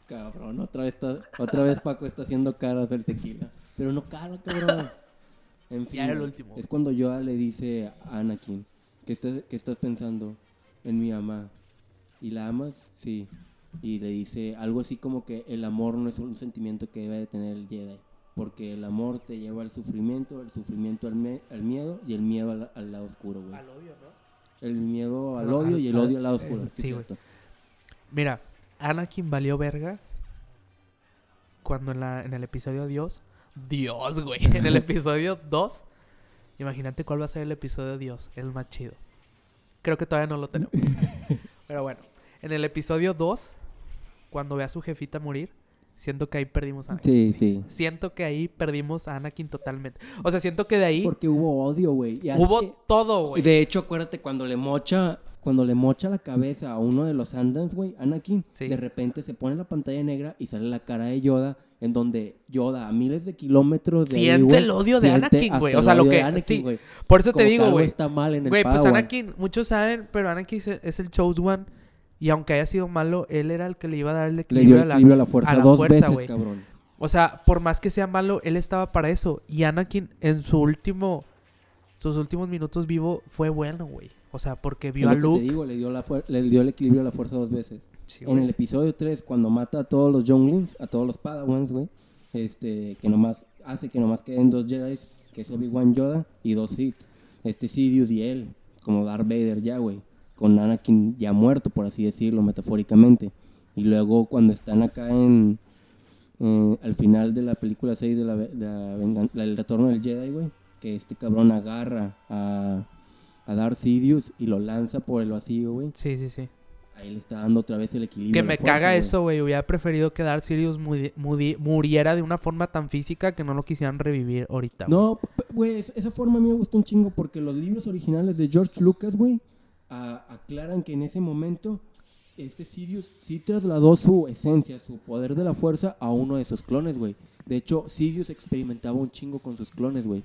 cabrón, otra vez está, otra vez Paco está haciendo caras del tequila. Pero no cala, cabrón. En fin, Ya era el güey, último. es cuando Yoda le dice a Anakin, ¿qué estás, qué estás pensando en mi mamá? ¿Y la amas? Sí. Y le dice algo así como que el amor no es un sentimiento que debe de tener el Jedi. Porque el amor te lleva al sufrimiento, el sufrimiento al, me- al miedo y el miedo al, al lado oscuro, güey. odio, ¿no? El miedo al No, odio al- y el al- odio al lado eh, oscuro. sí, güey. Mira, Anakin valió verga cuando en, la, en el episodio Dios. Dios, güey. En el episodio 2. Imagínate cuál va a ser el episodio Dios, el más chido. Creo que todavía no lo tenemos. Pero bueno, en el episodio 2, cuando ve a su jefita morir, siento que ahí perdimos a Anakin. Sí, sí. Siento que ahí perdimos a Anakin totalmente. O sea, siento que de ahí Porque hubo odio, güey. Hubo hace- todo, y güey. De hecho, acuérdate cuando le mocha, cuando le mocha la cabeza a uno de los Andans, güey, Anakin, Sí. de repente se pone la pantalla negra y sale la cara de Yoda, en donde Yoda a miles de kilómetros de ahí, Siente güey, el odio de Anakin, güey. O sea, lo que- Anakin, sí. güey. Por eso te Como digo, güey. está mal en el Güey, pues. Anakin, muchos saben, pero Anakin es- el Chose One. Y aunque haya sido malo, él era el que le iba a dar el equilibrio, dio a la... equilibrio a la fuerza a la dos fuerza, veces, güey. cabrón. O sea, por más que sea malo, él estaba para eso. Y Anakin en su último... Sus últimos minutos vivo fue bueno, güey. O sea, porque vio a Luke. Te digo, le dio, la le dio el equilibrio a la fuerza dos veces. en el episodio 3, cuando mata a todos los Younglings, a todos los Padawans, güey, este, que nomás hace que nomás queden dos Jedi, que es Obi-Wan Yoda, y dos Sith. Este Sidious y él, como Darth Vader ya, güey. Con Anakin ya muerto, por así decirlo, metafóricamente. Y luego cuando están acá en... al final de la película 6 de la, de el retorno del Jedi, güey, que este cabrón agarra a, a Darth Sidious y lo lanza por el vacío, güey. Sí, sí, sí. Ahí le está dando otra vez el equilibrio. Que me caga eso, güey. Hubiera preferido que Darth Sirius muriera de una forma tan física que no lo quisieran revivir ahorita. No, güey, esa forma a mí me gustó un chingo porque los libros originales de George Lucas, güey, aclaran que en ese momento este Sidious sí trasladó su esencia, su poder de la fuerza a uno de sus clones, güey. De hecho, Sidious experimentaba un chingo con sus clones, güey.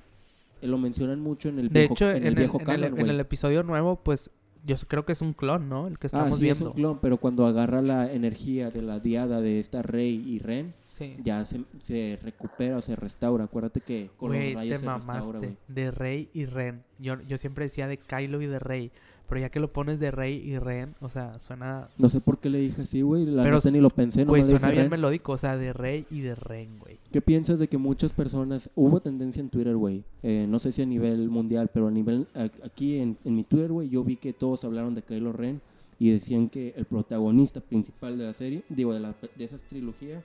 Eh, lo mencionan mucho en el viejo, de hecho, en, el, viejo en el episodio nuevo, pues yo creo que es un clon, ¿no? El que ah, estamos ah, sí, viendo. es un clon, pero cuando agarra la energía de la diada de esta Rey y Ren, ya se, se, recupera o se restaura. Acuérdate que con los rayos te se restaura, De Rey y Ren. Yo, yo siempre decía de Kylo y de Rey. Pero ya que lo pones de Rey y Ren, o sea, suena... No sé por qué le dije así, güey. La pero, ni lo pensé, no Güey, suena bien melódico. O sea, de Rey y de Ren, güey. ¿Qué piensas de que muchas personas... Hubo tendencia en Twitter, güey. Eh, no sé si a nivel mundial, pero a nivel... Aquí en, en mi Twitter, güey, yo vi que todos hablaron de Kylo Ren. Y decían que el protagonista principal de la serie, digo, de, la, de esa trilogía,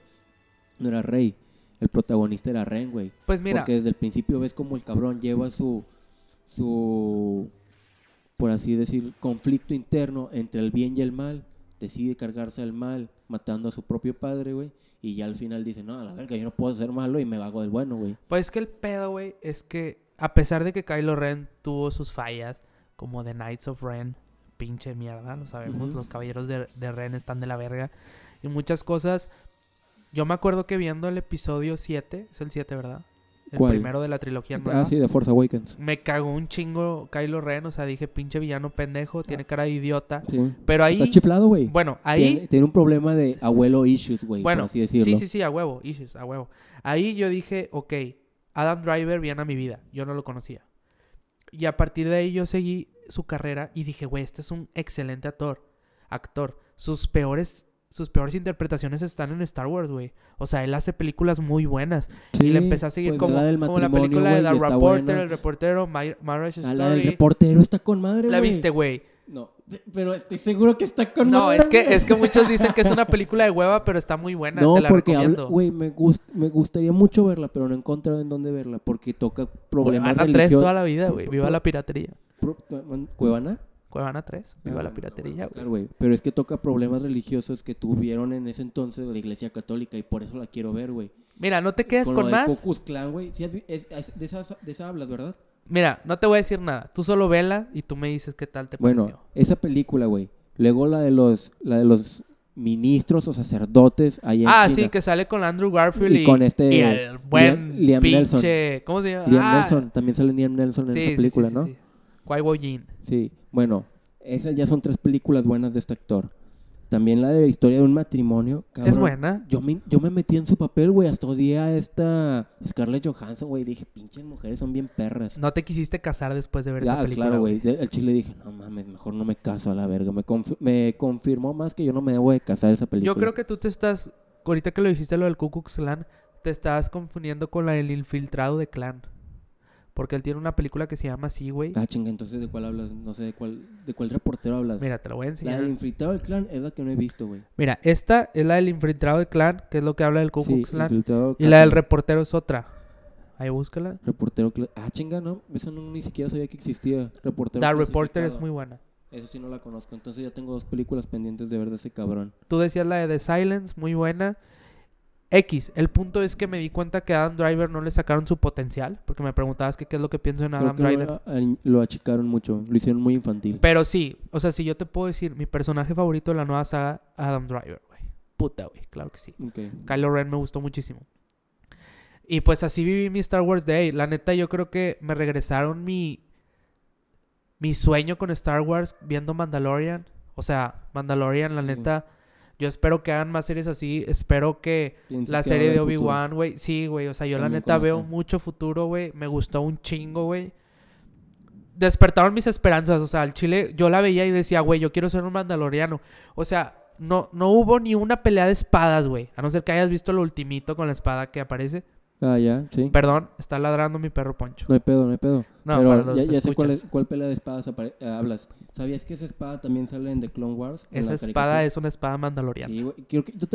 no era Rey. El protagonista era Ren, güey. Pues mira. Porque desde el principio ves como el cabrón lleva su... Su por así decir, conflicto interno entre el bien y el mal, decide cargarse al mal, matando a su propio padre, güey, y ya al final dice, no, a la verga, yo no puedo ser malo y me hago del bueno, güey. Pues es que el pedo, güey, es que a pesar de que Kylo Ren tuvo sus fallas, como The Knights of Ren, pinche mierda, lo sabemos, los caballeros de, de Ren están de la verga, y muchas cosas, yo me acuerdo que viendo el episodio 7, es el 7, ¿verdad? El primero de la trilogía nueva. Ah, sí, de Force Awakens. Me cagó un chingo Kylo Ren, o sea, dije, pinche villano pendejo, tiene cara de idiota. Sí. Pero ahí... Está chiflado, güey. Bueno, ahí... Tiene, un problema de abuelo issues, güey, bueno, por así decirlo. Sí, sí, sí, a huevo, issues, a huevo. Ahí yo dije, ok, Adam Driver viene a mi vida, yo no lo conocía. Y a partir de ahí yo seguí su carrera y dije, güey, este es un excelente actor. Actor. Sus peores sus peores interpretaciones están en Star Wars, güey. O sea, él hace películas muy buenas. y le empecé a seguir pues, como, la como, la película de The Reporter, el reportero, Marriage Story. La del reportero está con madre, ¿La viste, güey? No, pero estoy seguro que está con No, es que, es que muchos dicen que es una película de hueva, pero está muy buena. No, porque, güey, me, me gustaría mucho verla, pero no he encontrado en dónde verla, porque toca problemas Ana 3 toda la vida, güey. Viva la piratería. ¿Cuevana? Cuevana 3, viva la piratería, güey. Pero es que toca problemas religiosos que tuvieron en ese entonces la iglesia católica y por eso la quiero ver, güey. Mira, no te quedes con, más. güey. de, esa, hablas, ¿verdad? Mira, no te voy a decir nada. Tú solo vela y tú me dices qué tal te bueno, pareció. Bueno, esa película, güey. Luego la de los, la de los ministros o sacerdotes ahí en Ah, sí, que sale con Andrew Garfield y, con este y el buen Liam, Nelson. ¿Cómo se llama? Liam ah. Nelson, también sale Liam Nelson en esa película, sí, sí, ¿no? Kwai Sí, bueno, esas ya son tres películas buenas de este actor. También la de Historia de un matrimonio. es buena. Yo me, yo me metí en su papel, güey. Hasta odié a esta Scarlett Johansson, güey. Dije, pinches mujeres son bien perras. No te quisiste casar después de ver esa película. Claro, güey. El chile dije, no mames, mejor no me caso a la verga. Me, me confirmó más que yo no me debo de casar esa película. Yo creo que tú te estás, ahorita que lo dijiste lo del Ku Klux Klan, te estás confundiendo con la del infiltrado de clan. Porque él tiene una película que se llama así, güey. Ah, chinga, entonces ¿de cuál hablas? No sé, ¿de cuál, de cuál reportero hablas? Mira, te lo voy a enseñar. La del infiltrado del clan es la que no he visto, güey. Mira, esta es la del infiltrado del clan, que es lo que habla del Ku Klux Klan. y la del reportero es otra. Ahí búscala. Reportero Ah, chinga, no. Esa no, ni siquiera sabía que existía. Reportero La Reporter es muy buena. Esa sí no la conozco. Entonces ya tengo dos películas pendientes de ver de ese cabrón. Tú decías la de The Silence, muy buena. X, el punto es que me di cuenta que a Adam Driver no le sacaron su potencial, porque me preguntabas que qué es lo que pienso en Adam Driver. Lo, achicaron mucho, lo hicieron muy infantil. Pero sí, o sea, si yo te puedo decir, mi personaje favorito de la nueva saga, Adam Driver, güey. Puta, güey, claro que sí. Kylo Ren me gustó muchísimo. Y pues así viví mi Star Wars Day. La neta, yo creo que me regresaron mi, mi sueño con Star Wars viendo Mandalorian. O sea, Mandalorian, la neta yo espero que hagan más series así. Espero que la serie de Obi-Wan, güey. Sí, güey. O sea, yo la neta veo mucho futuro, güey. Me gustó un chingo, güey. despertaron mis esperanzas. O sea, el Chile, yo la veía y decía, güey, yo quiero ser un mandaloriano. O sea, no, no hubo ni una pelea de espadas, güey. A no ser que hayas visto lo ultimito con la espada que aparece. Ah, ya, sí. Perdón, está ladrando mi perro Poncho. No hay pedo, no hay pedo. No, Pero ya, sé cuál, cuál, pelea de espadas eh, hablas. ¿Sabías que esa espada también sale en The Clone Wars? Esa espada es una espada mandaloriana. Sí, güey.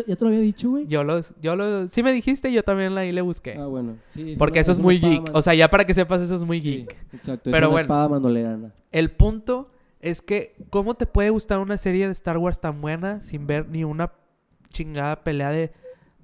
¿Ya te lo había dicho, güey? Yo lo, yo lo... Sí me dijiste, yo también ahí le busqué. Ah, bueno. Sí, Porque eso es, muy geek. O sea, ya para que sepas, eso es muy geek. exacto. Pero es una espada mandaloriana. El punto es que, ¿cómo te puede gustar una serie de Star Wars tan buena sin ver ni una chingada pelea de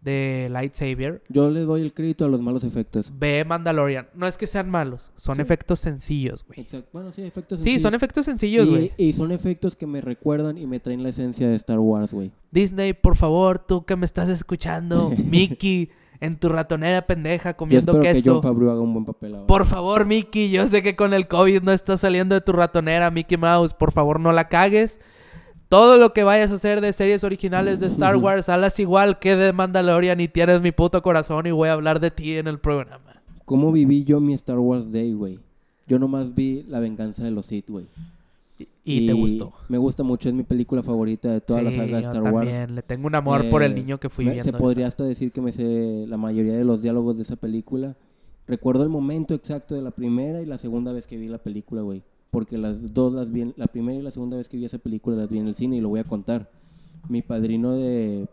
de lightsaber. Yo le doy el crédito a los malos efectos. Ve Mandalorian. No es que sean malos, son efectos sencillos, güey. Exacto. Bueno, sí, efectos sencillos. Sí, son efectos sencillos, güey. Y, son efectos que me recuerdan y me traen la esencia de Star Wars, güey. Disney, por favor, tú que me estás escuchando, Mickey, en tu ratonera pendeja comiendo yo espero que John Favreau haga un buen papel ahora. Por favor, Mickey, yo sé que con el COVID no estás saliendo de tu ratonera, Mickey Mouse. Por favor, no la cagues. Todo lo que vayas a hacer de series originales de Star Wars, halas igual que de Mandalorian y tienes mi puto corazón y voy a hablar de ti en el programa. ¿Cómo viví yo mi Star Wars Day, güey? Yo nomás vi La venganza de los Sith, güey. Y, te gustó. Me gusta mucho, es mi película favorita de toda la saga de Star Wars. También le tengo un amor por el eh, niño que fui viendo. Se podría hasta decir que me sé la mayoría de los diálogos de esa película. Recuerdo el momento exacto de la primera y la segunda vez que vi la película, güey porque las dos las vi, la primera y la segunda vez que vi esa película las vi en el cine y lo voy a contar. Mi padrino de,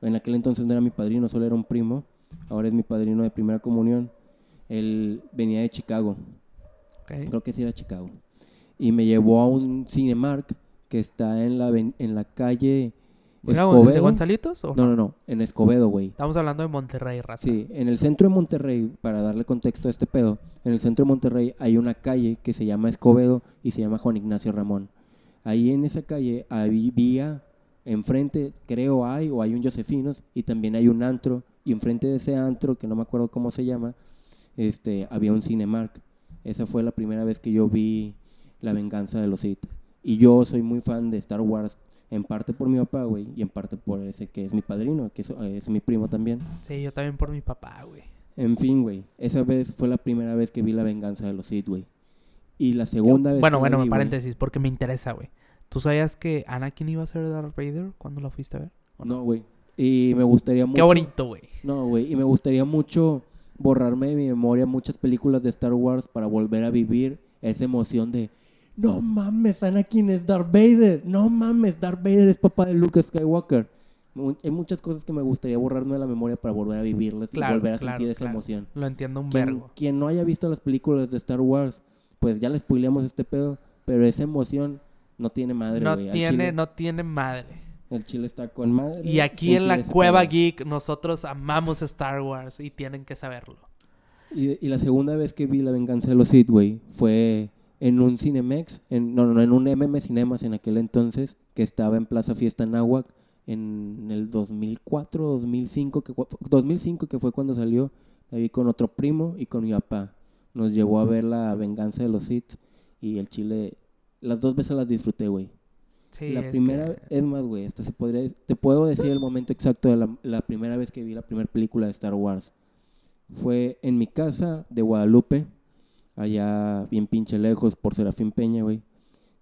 en aquel entonces no era mi padrino, solo era un primo, ahora es mi padrino de primera comunión. Él venía de Chicago, creo que sí era Chicago, y me llevó a un Cinemark que está en la, en la calle ¿De Gonzalitos? no, no, no, en Escobedo, güey. Estamos hablando de Monterrey, raza. Sí, en el centro de Monterrey, para darle contexto a este pedo, en el centro de Monterrey hay una calle que se llama Escobedo y se llama Juan Ignacio Ramón. Ahí en esa calle había, enfrente, creo hay, o hay un Josefinos, y también hay un antro, y enfrente de ese antro, que no me acuerdo cómo se llama, este, había un Cinemark. Esa fue la primera vez que yo vi La venganza de los Sith. Y yo soy muy fan de Star Wars en parte por mi papá, güey, y en parte por ese que es mi padrino, que es, mi primo también. Sí, yo también por mi papá, güey. En fin, güey, esa vez fue la primera vez que vi la venganza de los Sith, güey. Y la segunda vez Bueno, bueno, paréntesis, porque me interesa, güey. ¿Tú sabías que Anakin iba a ser Darth Vader cuando la fuiste a ver? No, güey. Y me gustaría mucho... Qué bonito, güey. No, güey, y me gustaría mucho borrarme de mi memoria muchas películas de Star Wars para volver a vivir esa emoción de no mames, Anakin es Darth Vader, no mames, Darth Vader es papá de Luke Skywalker. Hay muchas cosas que me gustaría borrarme de la memoria para volver a vivirlas y volver a sentir esa emoción. Lo entiendo un quien, vergo. Quien no haya visto las películas de Star Wars, pues ya le spoileamos este pedo, pero esa emoción no tiene madre, No tiene, no tiene madre. El chile está con madre. Y aquí en la Cueva Geek nosotros amamos Star Wars y tienen que saberlo. Y, y la segunda vez que vi La Venganza de los Sith, güey, fue en un Cinemex, en, no, no, en un MM Cinemas en aquel entonces, que estaba en Plaza Fiesta Náhuac en el 2004, 2005, que, 2005 que fue cuando salió, ahí con otro primo y con mi papá. Nos llevó a ver la venganza de los Sith y el chile, las dos veces las disfruté, güey. Sí, la primera, es más, güey, se podría, te puedo decir el momento exacto de la, la primera vez que vi la primera película de Star Wars. Fue en mi casa de Guadalupe, allá bien pinche lejos por Serafín Peña, güey.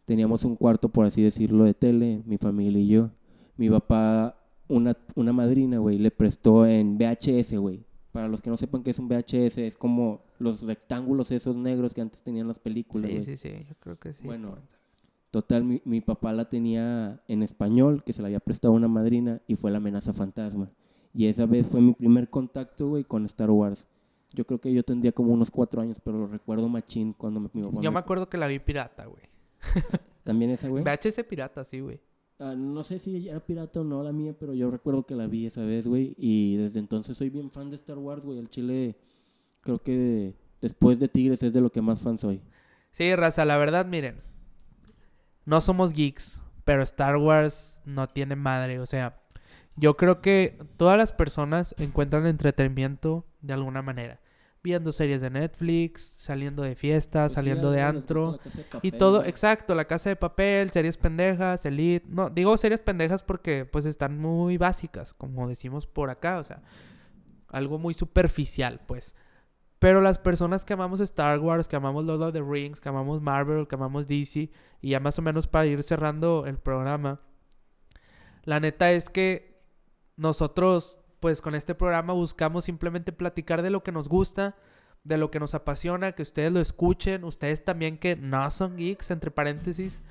Teníamos un cuarto, por así decirlo, de tele, mi familia y yo. Mi papá, una, una madrina, güey, le prestó en VHS, güey. Para los que no sepan qué es un VHS, es como los rectángulos esos negros que antes tenían las películas. Sí, sí, sí, yo creo que sí. Bueno, total, mi, mi papá la tenía en español, que se la había prestado una madrina, y fue la amenaza fantasma. Y esa vez fue mi primer contacto, güey, con Star Wars. Yo creo que yo tendría como unos cuatro años, pero lo recuerdo machín cuando me... yo me... acuerdo que la vi pirata, güey. ¿También esa, güey? VHS pirata, sí, güey. Ah, no sé si era pirata o no la mía, pero yo recuerdo que la vi esa vez, güey. Y desde entonces soy bien fan de Star Wars, güey. El chile, creo que después de Tigres es de lo que más fan soy. Sí, raza, la verdad, miren. No somos geeks, pero Star Wars no tiene madre. O sea, yo creo que todas las personas encuentran entretenimiento de alguna manera. Viendo series de Netflix, saliendo de fiesta, pues saliendo de antro. y todo, exacto, la casa de papel, series pendejas, Elite. No, digo series pendejas porque pues están muy básicas, como decimos por acá, o sea, algo muy superficial, pues. Pero las personas que amamos Star Wars, que amamos Lord of the Rings, que amamos Marvel, que amamos DC, y ya más o menos para ir cerrando el programa, la neta es que nosotros, pues con este programa buscamos simplemente platicar de lo que nos gusta, de lo que nos apasiona, que ustedes lo escuchen, ustedes también que no son geeks, entre paréntesis,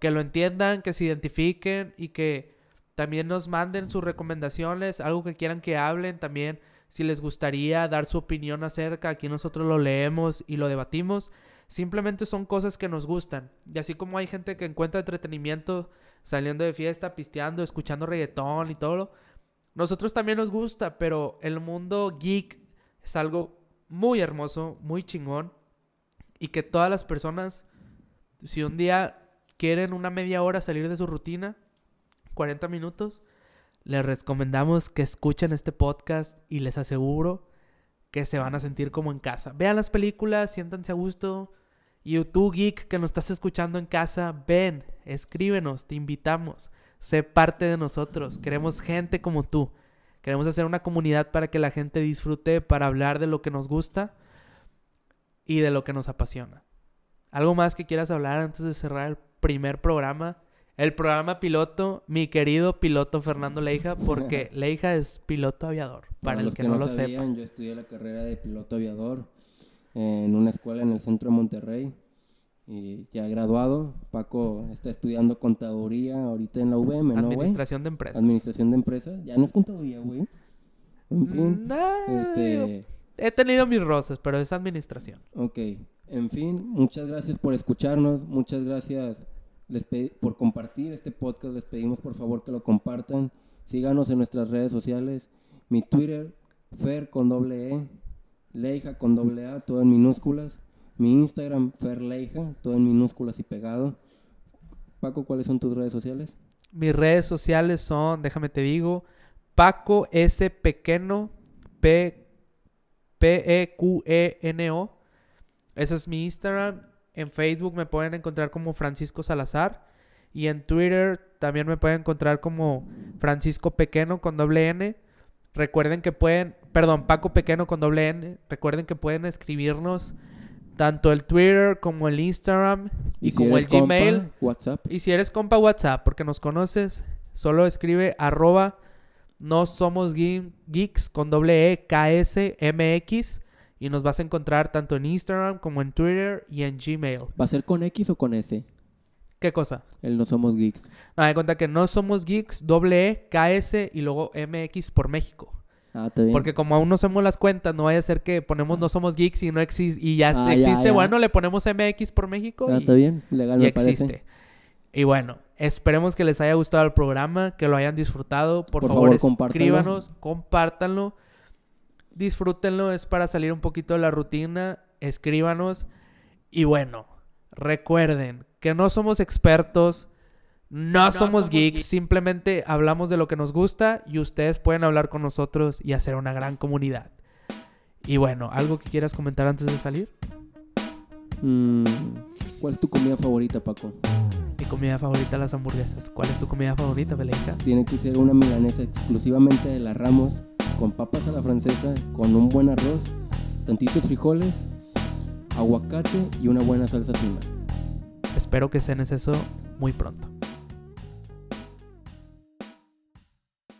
que lo entiendan, que se identifiquen y que también nos manden sus recomendaciones, algo que quieran que hablen también si les gustaría dar su opinión acerca, aquí nosotros lo leemos y lo debatimos. Simplemente son cosas que nos gustan. Y así como hay gente que encuentra entretenimiento saliendo de fiesta, pisteando, escuchando reggaetón y todo, nosotros también nos gusta, pero el mundo geek es algo muy hermoso, muy chingón. Y que todas las personas, si un día quieren una media hora salir de su rutina, 40 minutos, les recomendamos que escuchen este podcast y les aseguro que se van a sentir como en casa. Vean las películas, siéntanse a gusto. Y tú, geek, que nos estás escuchando en casa, ven, escríbenos, te invitamos. Sé parte de nosotros. Queremos gente como tú. Queremos hacer una comunidad para que la gente disfrute, para hablar de lo que nos gusta y de lo que nos apasiona. ¿Algo más que quieras hablar antes de cerrar el primer programa? el programa piloto, mi querido piloto Fernando Leija, porque Leija es piloto aviador, para, el que, no, lo sabían, Yo estudié la carrera de piloto aviador en una escuela en el centro de Monterrey y ya graduado. Paco está estudiando contaduría ahorita en la UVM, ¿no, Administración de empresas. Administración de empresas. Ya no es contaduría, güey. En fin. este... He tenido mis rosas, pero es administración. Ok. En fin, muchas gracias por escucharnos. Muchas gracias les por compartir este podcast. Les pedimos por favor que lo compartan. Síganos en nuestras redes sociales. Mi Twitter, Fer con doble E, Leija con doble A, todo en minúsculas. Mi Instagram, Fer Leija, todo en minúsculas y pegado. Paco, ¿cuáles son tus redes sociales? Mis redes sociales son, déjame te digo, Paco S. Pequeno, P, P E Q E N O. Ese es mi Instagram. En Facebook me pueden encontrar como Francisco Salazar. Y en Twitter también me pueden encontrar como Francisco Pequeno con doble N. Recuerden que pueden, perdón, Paco Pequeno con doble N. Recuerden que pueden escribirnos tanto el Twitter como el Instagram y, como el Gmail. WhatsApp. Y si eres compa WhatsApp, porque nos conoces, solo escribe arroba no somos geeks con doble E K S M X y nos vas a encontrar tanto en Instagram como en Twitter y en Gmail. ¿Va a ser con X o con S? ¿Qué cosa? El No Somos Geeks. No, de cuenta que No Somos Geeks, doble E, KS y luego MX por México. Ah, bien. Porque como aún no hacemos las cuentas, no vaya a ser que ponemos No Somos Geeks y no existe y ya ah, existe. Bueno, le ponemos MX por México. Ah, está bien, legal y existe. Y bueno, esperemos que les haya gustado el programa, que lo hayan disfrutado. Por, favor, favor escríbanos, compártanlo disfrútenlo, es para salir un poquito de la rutina, escríbanos. Y bueno, recuerden que no somos expertos, no, somos, geeks, simplemente hablamos de lo que nos gusta y ustedes pueden hablar con nosotros y hacer una gran comunidad. Y bueno, ¿algo que quieras comentar antes de salir? Mm, ¿Cuál es tu comida favorita, Paco? Mi comida favorita, las hamburguesas. ¿Cuál es tu comida favorita, Beleca? Tiene que ser una milanesa exclusivamente de la Ramos con papas a la francesa, con un buen arroz, tantitos frijoles, aguacate y una buena salsa fina. Espero que cenes eso muy pronto.